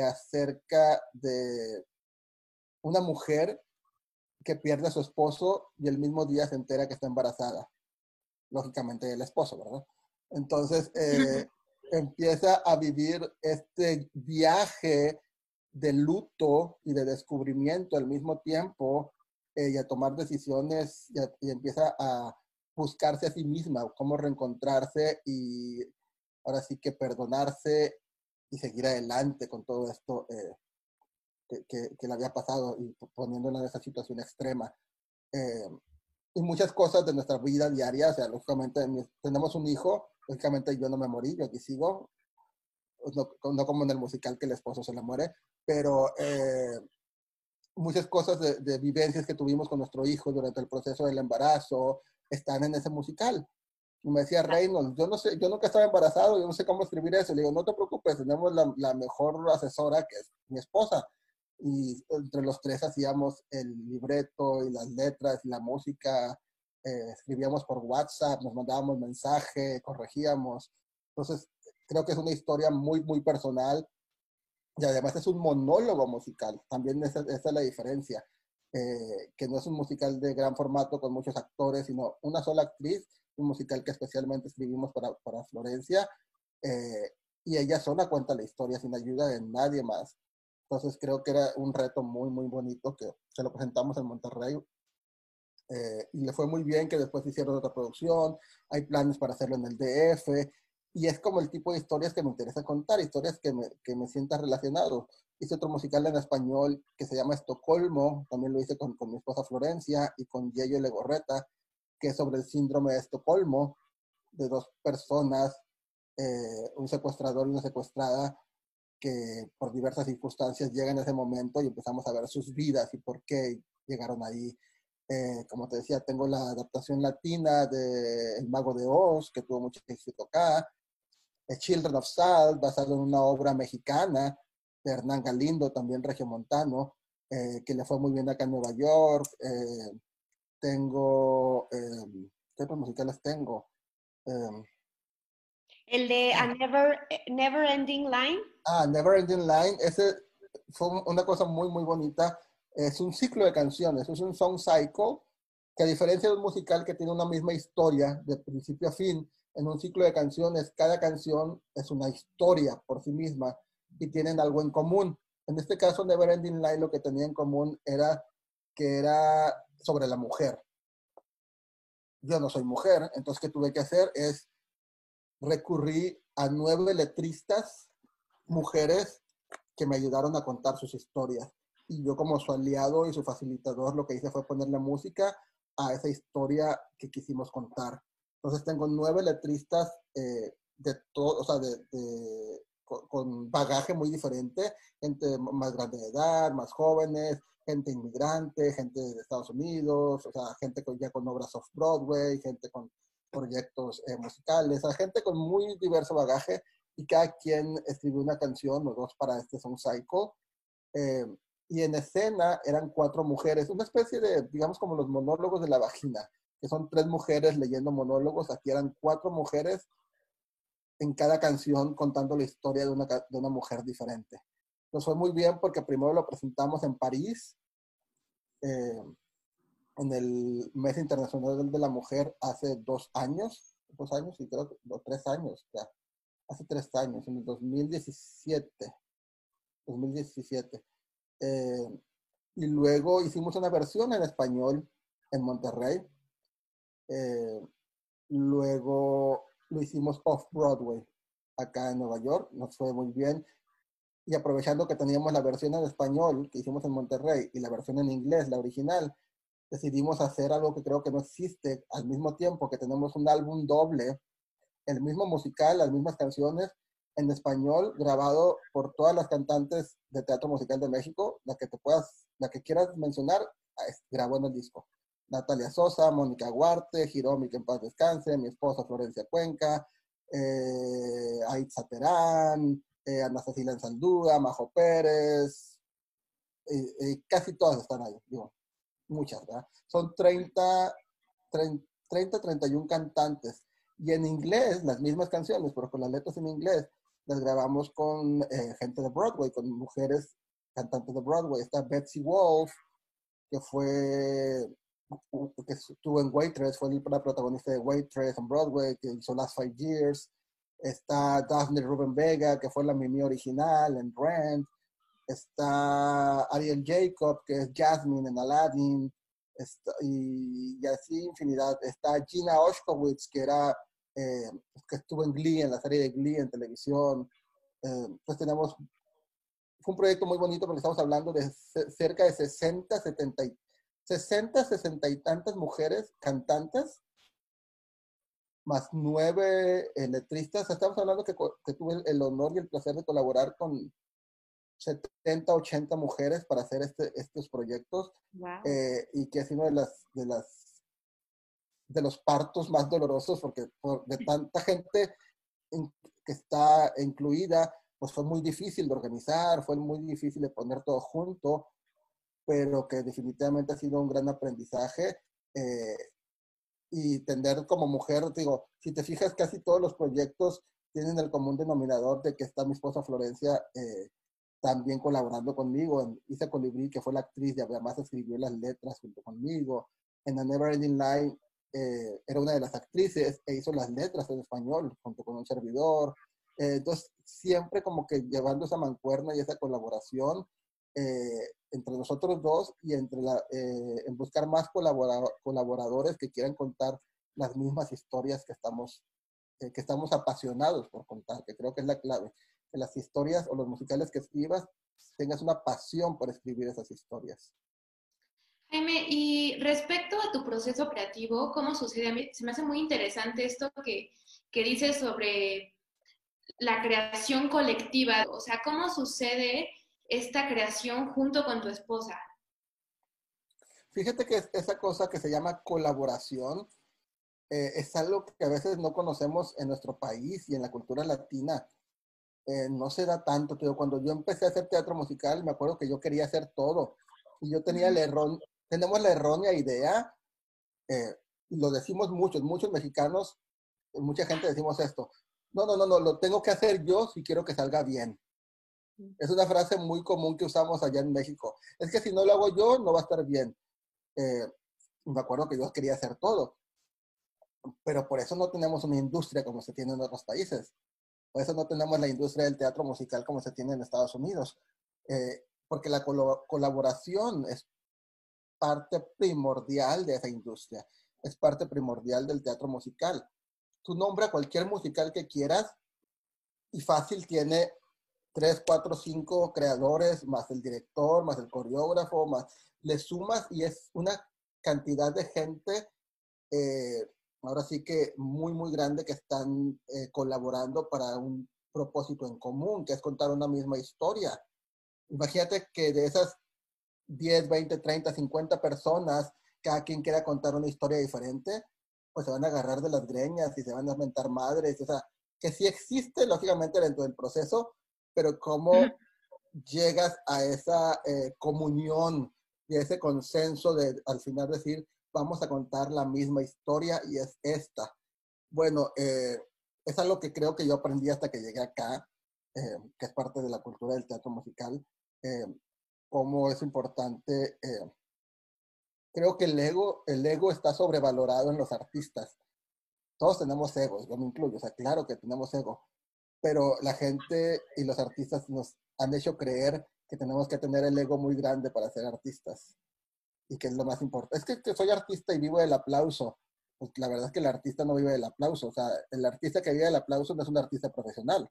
acerca de una mujer que pierde a su esposo y el mismo día se entera que está embarazada. Lógicamente el esposo, ¿verdad? Entonces eh, empieza a vivir este viaje de luto y de descubrimiento al mismo tiempo eh, y a tomar decisiones y, empieza a buscarse a sí misma, cómo reencontrarse y ahora sí que perdonarse y seguir adelante con todo esto eh, que, le había pasado y poniéndola en esa situación extrema. Eh, y muchas cosas de nuestra vida diaria, o sea, lógicamente tenemos un hijo, lógicamente yo no me morí, yo aquí sigo, pues no, no como en el musical que el esposo se le muere, pero eh, muchas cosas de, de, vivencias que tuvimos con nuestro hijo durante el proceso del embarazo están en ese musical. Y me decía Reynolds, yo no sé, yo nunca estaba embarazado, yo no sé cómo escribir eso. Le digo, no te preocupes, tenemos la, la mejor asesora que es mi esposa y entre los tres hacíamos el libreto y las letras y la música, eh, escribíamos por WhatsApp, nos mandábamos mensaje, corregíamos. Entonces, creo que es una historia muy, muy personal y además es un monólogo musical, también esa, esa es la diferencia, eh, que no es un musical de gran formato con muchos actores, sino una sola actriz, un musical que especialmente escribimos para, para Florencia, eh, y ella sola cuenta la historia sin ayuda de nadie más. Entonces creo que era un reto muy, muy bonito que se lo presentamos en Monterrey. Eh, y le fue muy bien que después hicieron otra producción, hay planes para hacerlo en el DF, y es como el tipo de historias que me interesa contar, historias que me, que me sienta relacionado. Hice otro musical en español que se llama Estocolmo, también lo hice con, con mi esposa Florencia y con Yello Legorreta, que es sobre el síndrome de Estocolmo, de dos personas, eh, un secuestrador y una secuestrada, que por diversas circunstancias llegan a ese momento y empezamos a ver sus vidas y por qué llegaron ahí. Eh, como te decía, tengo la adaptación latina de El Mago de Oz, que tuvo mucho éxito acá. Children of Salt, basado en una obra mexicana de Hernán Galindo, también regiomontano, eh, que le fue muy bien acá en Nueva York. Eh, tengo, em, ¿qué otros musicales tengo? El de A Never, Never Ending Line. Ah, Never Ending Line, ese fue una cosa muy, muy bonita. Es un ciclo de canciones, es un song cycle, que a diferencia de un musical que tiene una misma historia de principio a fin, en un ciclo de canciones, cada canción es una historia por sí misma y tienen algo en común. En este caso, Never Ending Line lo que tenía en común era que era sobre la mujer. Yo no soy mujer, entonces ¿qué tuve que hacer? Es recurrir a nueve letristas, mujeres, que me ayudaron a contar sus historias. Y yo como su aliado y su facilitador lo que hice fue ponerle música a esa historia que quisimos contar. Entonces tengo nueve letristas eh, de todo, o sea, de, con, bagaje muy diferente, gente más grande de edad, más jóvenes, gente inmigrante, gente de Estados Unidos, o sea, gente con, ya con obras off-Broadway, gente con proyectos eh, musicales, sea, gente con muy diverso bagaje y cada quien escribió una canción o dos para este Song Cycle. Eh, y en escena eran cuatro mujeres, una especie de, digamos, como los monólogos de la vagina que son tres mujeres leyendo monólogos, aquí eran cuatro mujeres en cada canción contando la historia de una, de una mujer diferente. Nos fue muy bien porque primero lo presentamos en París, eh, en el Mes Internacional de la Mujer hace dos años, dos años y creo que tres años, ya, hace tres años, en el 2017, 2017. Eh, y luego hicimos una versión en español en Monterrey, eh, luego lo hicimos off-Broadway, acá en Nueva York, nos fue muy bien. Y aprovechando que teníamos la versión en español que hicimos en Monterrey y la versión en inglés, la original, decidimos hacer algo que creo que no existe al mismo tiempo, que tenemos un álbum doble, el mismo musical, las mismas canciones, en español, grabado por todas las cantantes de teatro musical de México, la que te puedas, la que quieras mencionar, grabó en el disco. Natalia Sosa, Mónica Huarte, Hiromi, que en paz descanse, mi esposa Florencia Cuenca, eh, Aitza Terán, eh, Ana Cecilia Ensaldúa, Majo Pérez, casi todas están ahí, digo, muchas, ¿verdad? Son 30, 30, 31 cantantes. Y en inglés, las mismas canciones, pero con las letras en inglés, las grabamos con eh, gente de Broadway, con mujeres cantantes de Broadway. Está Betsy Wolf, que fue que estuvo en Waitress, fue la protagonista de Waitress en Broadway, que hizo Last Five Years. Está Daphne Ruben Vega, que fue la Mimi original en Rent. Está Ariel Jacob, que es Jasmine en Aladdin. y, así infinidad. Está Gina Oshkowitz, que era eh, que estuvo en Glee, en la serie de Glee en televisión. Eh, pues tenemos, fue un proyecto muy bonito porque estamos hablando de cerca de 60, 70, 60, 60 y tantas mujeres cantantes, más nueve letristas. Estamos hablando que, tuve el honor y el placer de colaborar con 70, 80 mujeres para hacer este, estos proyectos eh, y que ha sido de las, de las de los partos más dolorosos porque por, de tanta gente que está incluida, pues fue muy difícil de organizar, fue muy difícil de poner todo junto pero que definitivamente ha sido un gran aprendizaje. Eh, y tener como mujer, digo, si te fijas, casi todos los proyectos tienen el común denominador de que está mi esposa Florencia eh, también colaborando conmigo. En Isa Colibrí, que fue la actriz y además escribió las letras junto conmigo. En The Never Ending Line eh, era una de las actrices e hizo las letras en español junto con un servidor. entonces, siempre como que llevando esa mancuerna y esa colaboración, eh, entre nosotros dos y entre la, eh, en buscar más colaboradores que quieran contar las mismas historias que estamos, eh, que estamos apasionados por contar, que creo que es la clave. Las historias o los musicales que escribas tengas una pasión por escribir esas historias. Jaime, y respecto a tu proceso creativo, ¿cómo sucede? Se me hace muy interesante esto que, que dices sobre la creación colectiva, o sea, ¿cómo sucede esta creación junto con tu esposa? Fíjate que esa cosa que se llama colaboración eh, es algo que a veces no conocemos en nuestro país y en la cultura latina. Eh, no se da tanto, pero cuando yo empecé a hacer teatro musical, me acuerdo que yo quería hacer todo. Y yo tenía el tenemos la errónea idea, eh, lo decimos muchos, muchos mexicanos, mucha gente decimos esto. No, no, no, no, lo tengo que hacer yo si quiero que salga bien. Es una frase muy común que usamos allá en México. Es que si no lo hago yo, no va a estar bien. Eh, me acuerdo que yo quería hacer todo. Pero por eso no tenemos una industria como se tiene en otros países. Por eso no tenemos la industria del teatro musical como se tiene en Estados Unidos. Eh, porque la colaboración es parte primordial de esa industria. Es parte primordial del teatro musical. Tú nombra cualquier musical que quieras y fácil tiene tres, cuatro, cinco creadores, más el director, más el coreógrafo, más le sumas y es una cantidad de gente, eh, ahora sí que muy, muy grande que están eh, colaborando para un propósito en común, que es contar una misma historia. Imagínate que de esas 10, 20, 30, 50 personas, cada quien quiera contar una historia diferente, pues se van a agarrar de las greñas y se van a mentar madres, o sea, que sí existe lógicamente dentro del proceso, pero cómo llegas a esa eh, comunión y ese consenso de al final decir, vamos a contar la misma historia y es esta. Bueno, eh, es algo que creo que yo aprendí hasta que llegué acá, eh, que es parte de la cultura del teatro musical, cómo es importante. creo que el ego, el ego está sobrevalorado en los artistas. Todos tenemos egos, yo me incluyo, o sea, claro que tenemos ego, pero la gente y los artistas nos han hecho creer que tenemos que tener el ego muy grande para ser artistas. Y que es lo más importante. Es que, soy artista y vivo del aplauso. Pues la verdad es que el artista no vive del aplauso. O sea, el artista que vive del aplauso no es un artista profesional.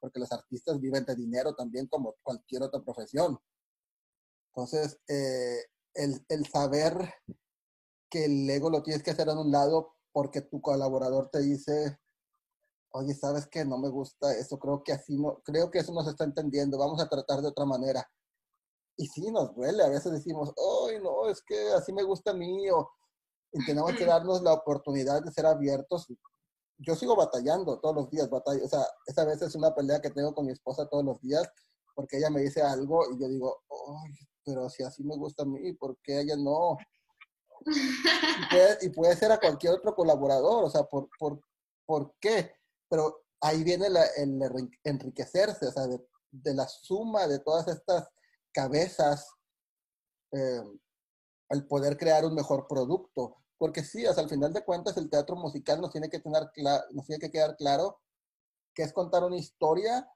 Porque los artistas viven de dinero también como cualquier otra profesión. Entonces, eh, el, el saber que el ego lo tienes que hacer a un lado porque tu colaborador te dice, oye, ¿sabes qué? No me gusta eso, creo que así no, creo que eso no se está entendiendo, vamos a tratar de otra manera. Y sí, nos duele, a veces decimos, ay, no, es que así me gusta a mí, o y tenemos que darnos la oportunidad de ser abiertos. Yo sigo batallando todos los días, batalla, o sea, esa vez es una pelea que tengo con mi esposa todos los días, porque ella me dice algo y yo digo, ay, pero si así me gusta a mí, ¿por qué ella no? Y puede, ser a cualquier otro colaborador, o sea, ¿por, por, ¿por qué? pero ahí viene el enriquecerse, o sea, de, la suma de todas estas cabezas, eh, el poder crear un mejor producto. Porque sí, sea, al final de cuentas el teatro musical nos tiene que, tener nos tiene que quedar claro que es contar una historia,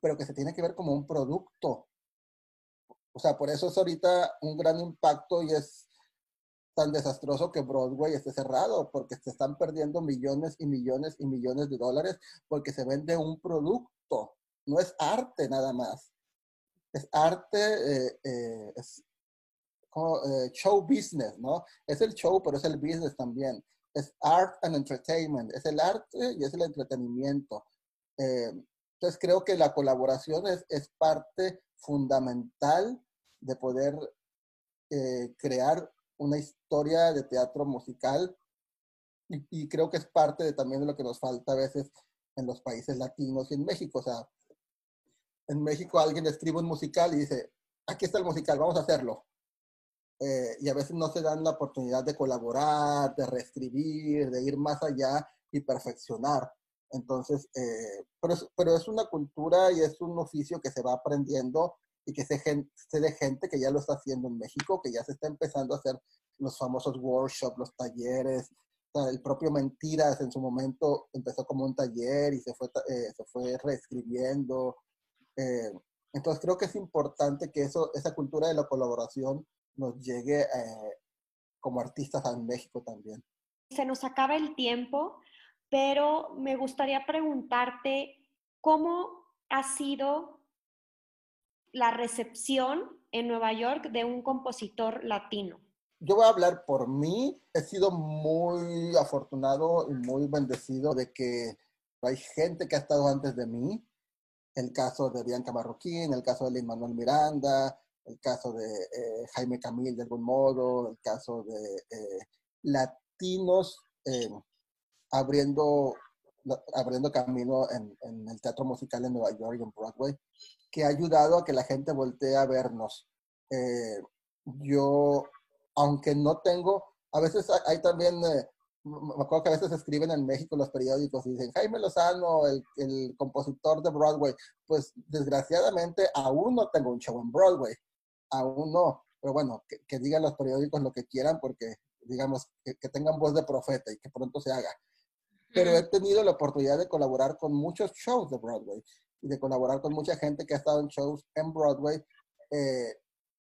pero que se tiene que ver como un producto. O sea, por eso es ahorita un gran impacto y es tan desastroso que Broadway esté cerrado, porque se están perdiendo millones y millones y millones de dólares porque se vende un producto, no es arte nada más. Es arte, eh, eh, es como, eh, show business, ¿no? Es el show, pero es el business también. Es art and entertainment, es el arte y es el entretenimiento. entonces creo que la colaboración es, es parte fundamental de poder crear una historia de teatro musical y, creo que es parte de, también de lo que nos falta a veces en los países latinos y en México. O sea, en México alguien escribe un musical y dice, aquí está el musical, vamos a hacerlo. Eh, y a veces no se dan la oportunidad de colaborar, de reescribir, de ir más allá y perfeccionar. Entonces, eh, pero, es, pero es una cultura y es un oficio que se va aprendiendo y que se, se de gente que ya lo está haciendo en México, que ya se está empezando a hacer los famosos workshops, los talleres. el propio Mentiras en su momento empezó como un taller y se fue, eh, se fue reescribiendo. Eh, entonces creo que es importante que eso, esa cultura de la colaboración nos llegue eh, como artistas en México también. Se nos acaba el tiempo, pero me gustaría preguntarte cómo ha sido la recepción en Nueva York de un compositor latino? Yo voy a hablar por mí. He sido muy afortunado y muy bendecido de que hay gente que ha estado antes de mí. El caso de Bianca Marroquín, el caso de Lin Manuel Miranda, el caso de eh, Jaime Camil de algún modo, el caso de eh, latinos, eh, abriendo, abriendo camino en, el teatro musical en Nueva York y en Broadway, que ha ayudado a que la gente voltee a vernos. Yo, aunque no tengo, a veces hay también, me acuerdo que a veces escriben en México los periódicos y dicen, Jaime Lozano, el, el compositor de Broadway, pues desgraciadamente aún no tengo un show en Broadway, aún no, pero bueno, que, digan los periódicos lo que quieran porque, digamos, que, tengan voz de profeta y que pronto se haga. Pero he tenido la oportunidad de colaborar con muchos shows de Broadway y de colaborar con mucha gente que ha estado en shows en Broadway. Eh,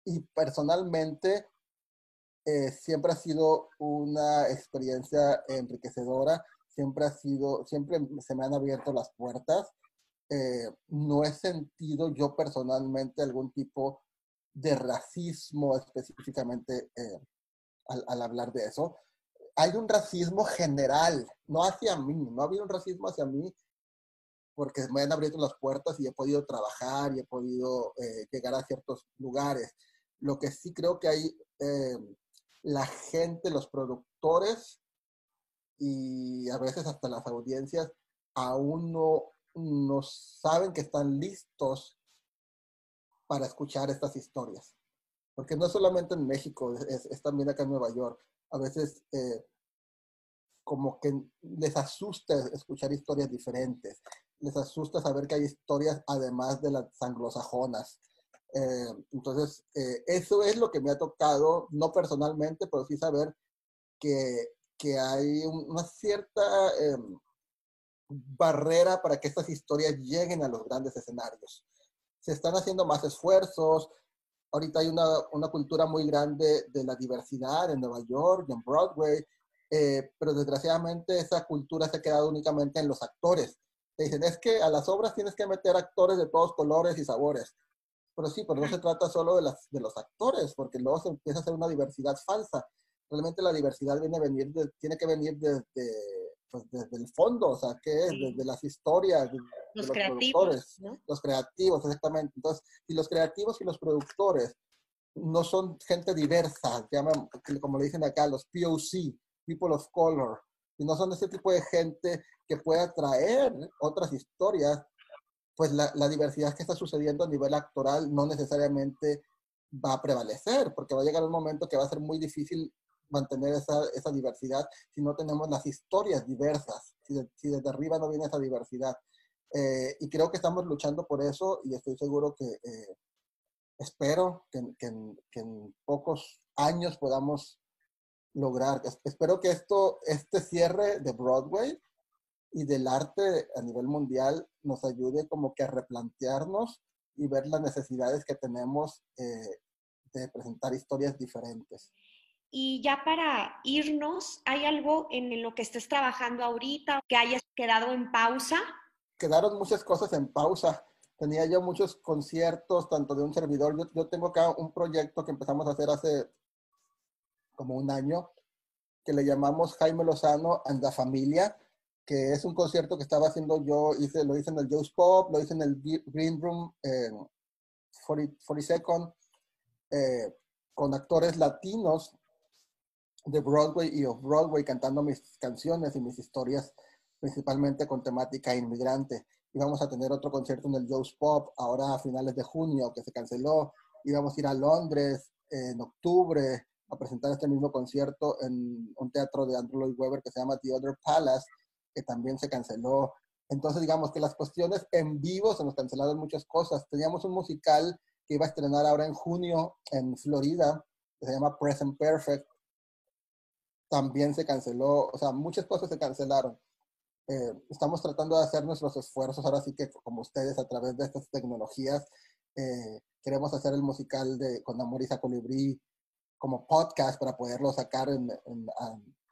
y personalmente eh, siempre ha sido una experiencia enriquecedora, siempre ha sido, siempre se me han abierto las puertas. Eh, no he sentido yo personalmente algún tipo de racismo específicamente eh, al, hablar de eso. Hay un racismo general, no hacia mí, no ha habido un racismo hacia mí porque me han abierto las puertas y he podido trabajar y he podido eh, llegar a ciertos lugares. Lo que sí creo que hay eh, la gente, los productores y a veces hasta las audiencias aún no, no saben que están listos para escuchar estas historias. Porque no solamente en México, es, también acá en Nueva York. A veces eh, como que les asusta escuchar historias diferentes. Les asusta saber que hay historias además de las anglosajonas. Eh, entonces, eh, eso es lo que me ha tocado, no personalmente, pero sí saber que, que hay una cierta em, barrera para que estas historias lleguen a los grandes escenarios se están haciendo más esfuerzos. Ahorita hay una, una cultura muy grande de la diversidad en Nueva York en Broadway, eh, pero desgraciadamente esa cultura se ha quedado únicamente en los actores. Te dicen, es que a las obras tienes que meter actores de todos colores y sabores. Pero sí, pero no se trata solo de, las, de los actores, porque luego se empieza a hacer una diversidad falsa. Realmente la diversidad viene a venir tiene que venir desde, pues, desde el fondo, o sea, ¿qué es? Desde las historias, los, creativos, Los creativos, exactamente. Entonces, y los creativos y los productores no son gente diversa, llaman, como le dicen acá, los POC, People of Color, y no son ese tipo de gente que pueda traer otras historias, pues la, diversidad que está sucediendo a nivel actoral no necesariamente va a prevalecer, porque va a llegar un momento que va a ser muy difícil mantener esa, diversidad si no tenemos las historias diversas, si, si desde arriba no viene esa diversidad. Eh, y creo que estamos luchando por eso y estoy seguro que eh, espero que, que, en pocos años podamos lograr. Espero que esto, este cierre de Broadway y del arte a nivel mundial nos ayude como que a replantearnos y ver las necesidades que tenemos eh, de presentar historias diferentes. Y ya para irnos, ¿hay algo en lo que estés trabajando ahorita que hayas quedado en pausa? quedaron muchas cosas en pausa. Tenía yo muchos conciertos, tanto de un servidor. Yo, yo tengo acá un proyecto que empezamos a hacer hace como un año, que le llamamos Jaime Lozano and la Familia, que es un concierto que estaba haciendo yo, hice, lo hice en el Joe's Pop, lo hice en el Green Room, en 40, Second, eh, con actores latinos de Broadway y of Broadway cantando mis canciones y mis historias principalmente con temática inmigrante. Íbamos a tener otro concierto en el Joe's Pop ahora a finales de junio que se canceló. Íbamos a ir a Londres en octubre a presentar este mismo concierto en un teatro de Andrew Lloyd Webber que se llama The Other Palace, que también se canceló. Entonces, digamos que las cuestiones en vivo se nos cancelaron muchas cosas. Teníamos un musical que iba a estrenar ahora en junio en Florida, que se llama Present Perfect. También se canceló, o sea, muchas cosas se cancelaron. Eh, estamos tratando de hacer nuestros esfuerzos, ahora sí que como ustedes a través de estas tecnologías, eh, queremos hacer el musical de Con Amor y Colibrí como podcast para poderlo sacar en, en,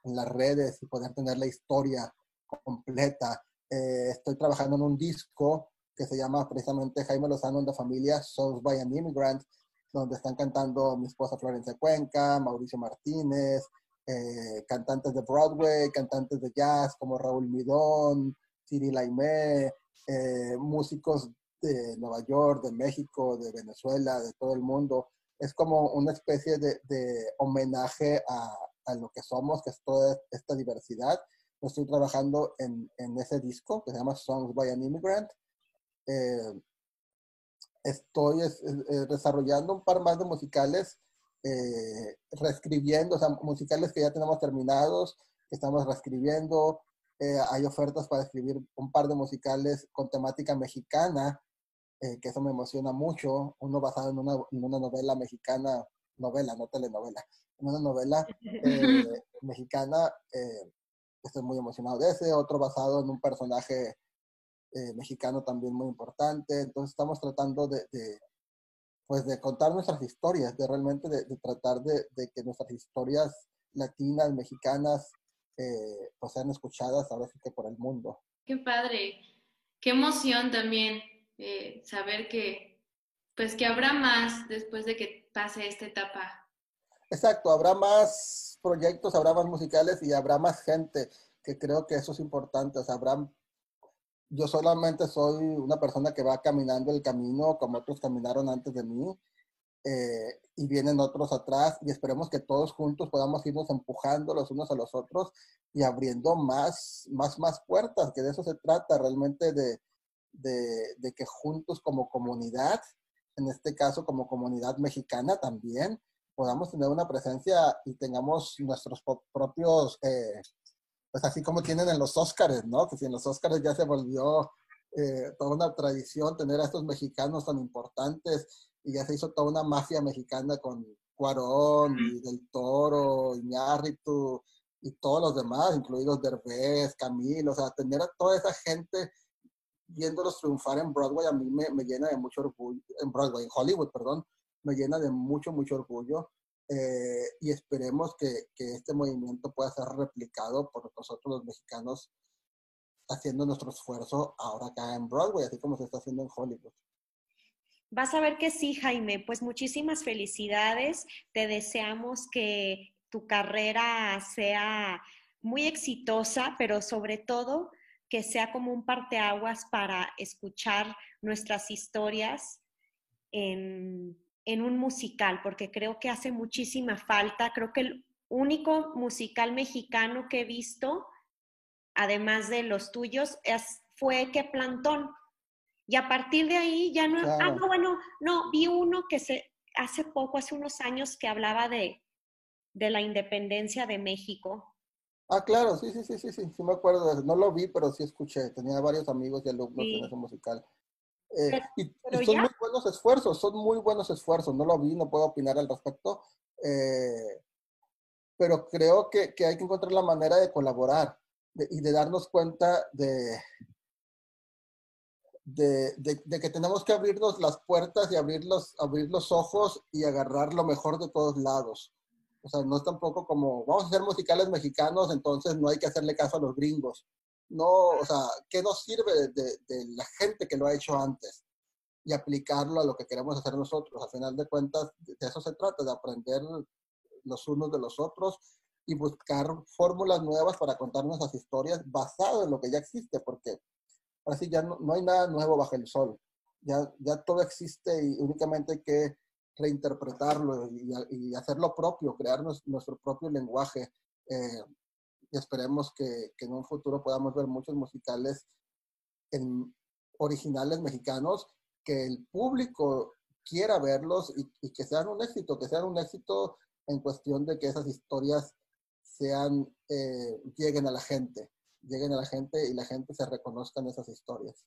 en, las redes y poder tener la historia completa. Eh, estoy trabajando en un disco que se llama precisamente Jaime Lozano en la familia Souls by an Immigrant, donde están cantando mi esposa Florencia Cuenca, Mauricio Martínez, eh, cantantes de Broadway, cantantes de jazz como Raúl Midón, Siri Laimé, eh, músicos de Nueva York, de México, de Venezuela, de todo el mundo. Es como una especie de, homenaje a, lo que somos, que es toda esta diversidad. Estoy trabajando en, en, ese disco que se llama Songs by an Immigrant. Eh, estoy desarrollando un par más de musicales, eh, reescribiendo, o sea, musicales que ya tenemos terminados, que estamos reescribiendo. Eh, hay ofertas para escribir un par de musicales con temática mexicana, eh, que eso me emociona mucho. Uno basado en una, en una novela mexicana, novela, no telenovela, en una novela mexicana. Estoy muy emocionado de ese. Otro basado en un personaje eh, mexicano también muy importante. Entonces estamos tratando de, pues de contar nuestras historias, de realmente de, tratar de, que nuestras historias latinas, mexicanas, eh, pues sean escuchadas ahora sí que por el mundo. Qué padre, qué emoción también eh, saber que, pues que habrá más después de que pase esta etapa. Exacto, habrá más proyectos, habrá más musicales y habrá más gente, que creo que eso es importante, o sea, habrá yo solamente soy una persona que va caminando el camino como otros caminaron antes de mí eh, y vienen otros atrás y esperemos que todos juntos podamos irnos empujando los unos a los otros y abriendo más, más, más puertas, que de eso se trata realmente de, de, de que juntos como comunidad, en este caso como comunidad mexicana también, podamos tener una presencia y tengamos nuestros propios eh, pues así como tienen en los Óscares, ¿no? Que si en los Óscares ya se volvió eh, toda una tradición tener a estos mexicanos tan importantes y ya se hizo toda una mafia mexicana con Cuarón y Del Toro, Iñárritu y todos los demás, incluidos Derbez, Camilo, o sea, tener a toda esa gente viéndolos triunfar en Broadway a mí me, me llena de mucho orgullo, en Broadway, en Hollywood, perdón, me llena de mucho, mucho orgullo eh, y esperemos que, que, este movimiento pueda ser replicado por nosotros los mexicanos haciendo nuestro esfuerzo ahora acá en Broadway, así como se está haciendo en Hollywood. Vas a ver que sí, Jaime. Pues muchísimas felicidades. Te deseamos que tu carrera sea muy exitosa, pero sobre todo que sea como un parteaguas para escuchar nuestras historias en, en un musical, porque creo que hace muchísima falta. Creo que el único musical mexicano que he visto, además de los tuyos, es, fue Que Plantón. Y a partir de ahí ya no... Ah, no, bueno, no, vi uno que se, hace poco, hace unos años, que hablaba de, de la independencia de México. Ah, claro, sí, sí, sí, sí, sí, sí me acuerdo. No lo vi, pero sí escuché. Tenía varios amigos y alumnos en ese musical. Eh, y, son muy buenos esfuerzos, son muy buenos esfuerzos. No lo vi, no puedo opinar al respecto. Eh, pero creo que, que, hay que encontrar la manera de colaborar y de darnos cuenta de, de, de, que tenemos que abrirnos las puertas y abrir los, abrir los ojos y agarrar lo mejor de todos lados. O sea, no es tampoco como, vamos a hacer musicales mexicanos, entonces no hay que hacerle caso a los gringos no, o sea, ¿qué nos sirve de, la gente que lo ha hecho antes? Y aplicarlo a lo que queremos hacer nosotros. Al final de cuentas, de eso se trata, de aprender los unos de los otros y buscar fórmulas nuevas para contar nuestras historias basado en lo que ya existe, porque ahora sí ya no, hay nada nuevo bajo el sol. Ya, ya todo existe y únicamente hay que reinterpretarlo y, hacerlo propio, crear nuestro, propio lenguaje. Eh, y esperemos que, en un futuro podamos ver muchos musicales originales mexicanos, que el público quiera verlos y, que sean un éxito, que sean un éxito en cuestión de que esas historias sean, eh, lleguen a la gente, lleguen a la gente y la gente se reconozca en esas historias.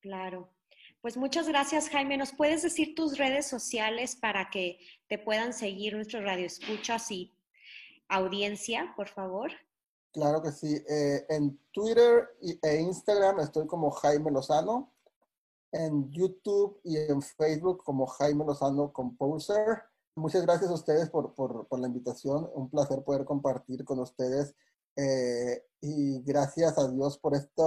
Claro. Pues muchas gracias, Jaime. ¿Nos puedes decir tus redes sociales para que te puedan seguir nuestros radioescuchas y audiencia, por favor? Claro que sí. Eh, en Twitter e Instagram estoy como Jaime Lozano. En YouTube y en Facebook como Jaime Lozano Composer. Muchas gracias a ustedes por, la invitación. Un placer poder compartir con ustedes. Eh, y gracias a Dios por esta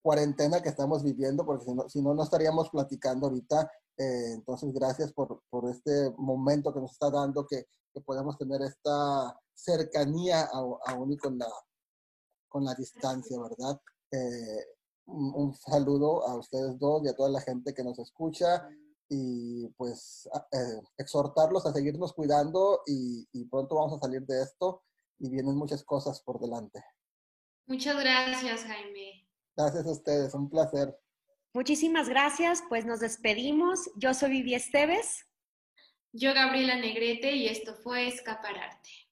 cuarentena que estamos viviendo, porque si no, si no, no estaríamos platicando ahorita. Eh, entonces, gracias por, este momento que nos está dando, que, que podamos tener esta cercanía aún y con la, con la distancia, ¿verdad? Eh, un, saludo a ustedes dos y a toda la gente que nos escucha y pues eh, exhortarlos a seguirnos cuidando y, y pronto vamos a salir de esto y vienen muchas cosas por delante. Muchas gracias, Jaime. Gracias a ustedes, un placer. Muchísimas gracias, pues nos despedimos. Yo soy Vivi Esteves. Yo, Gabriela Negrete, y esto fue Escapararte.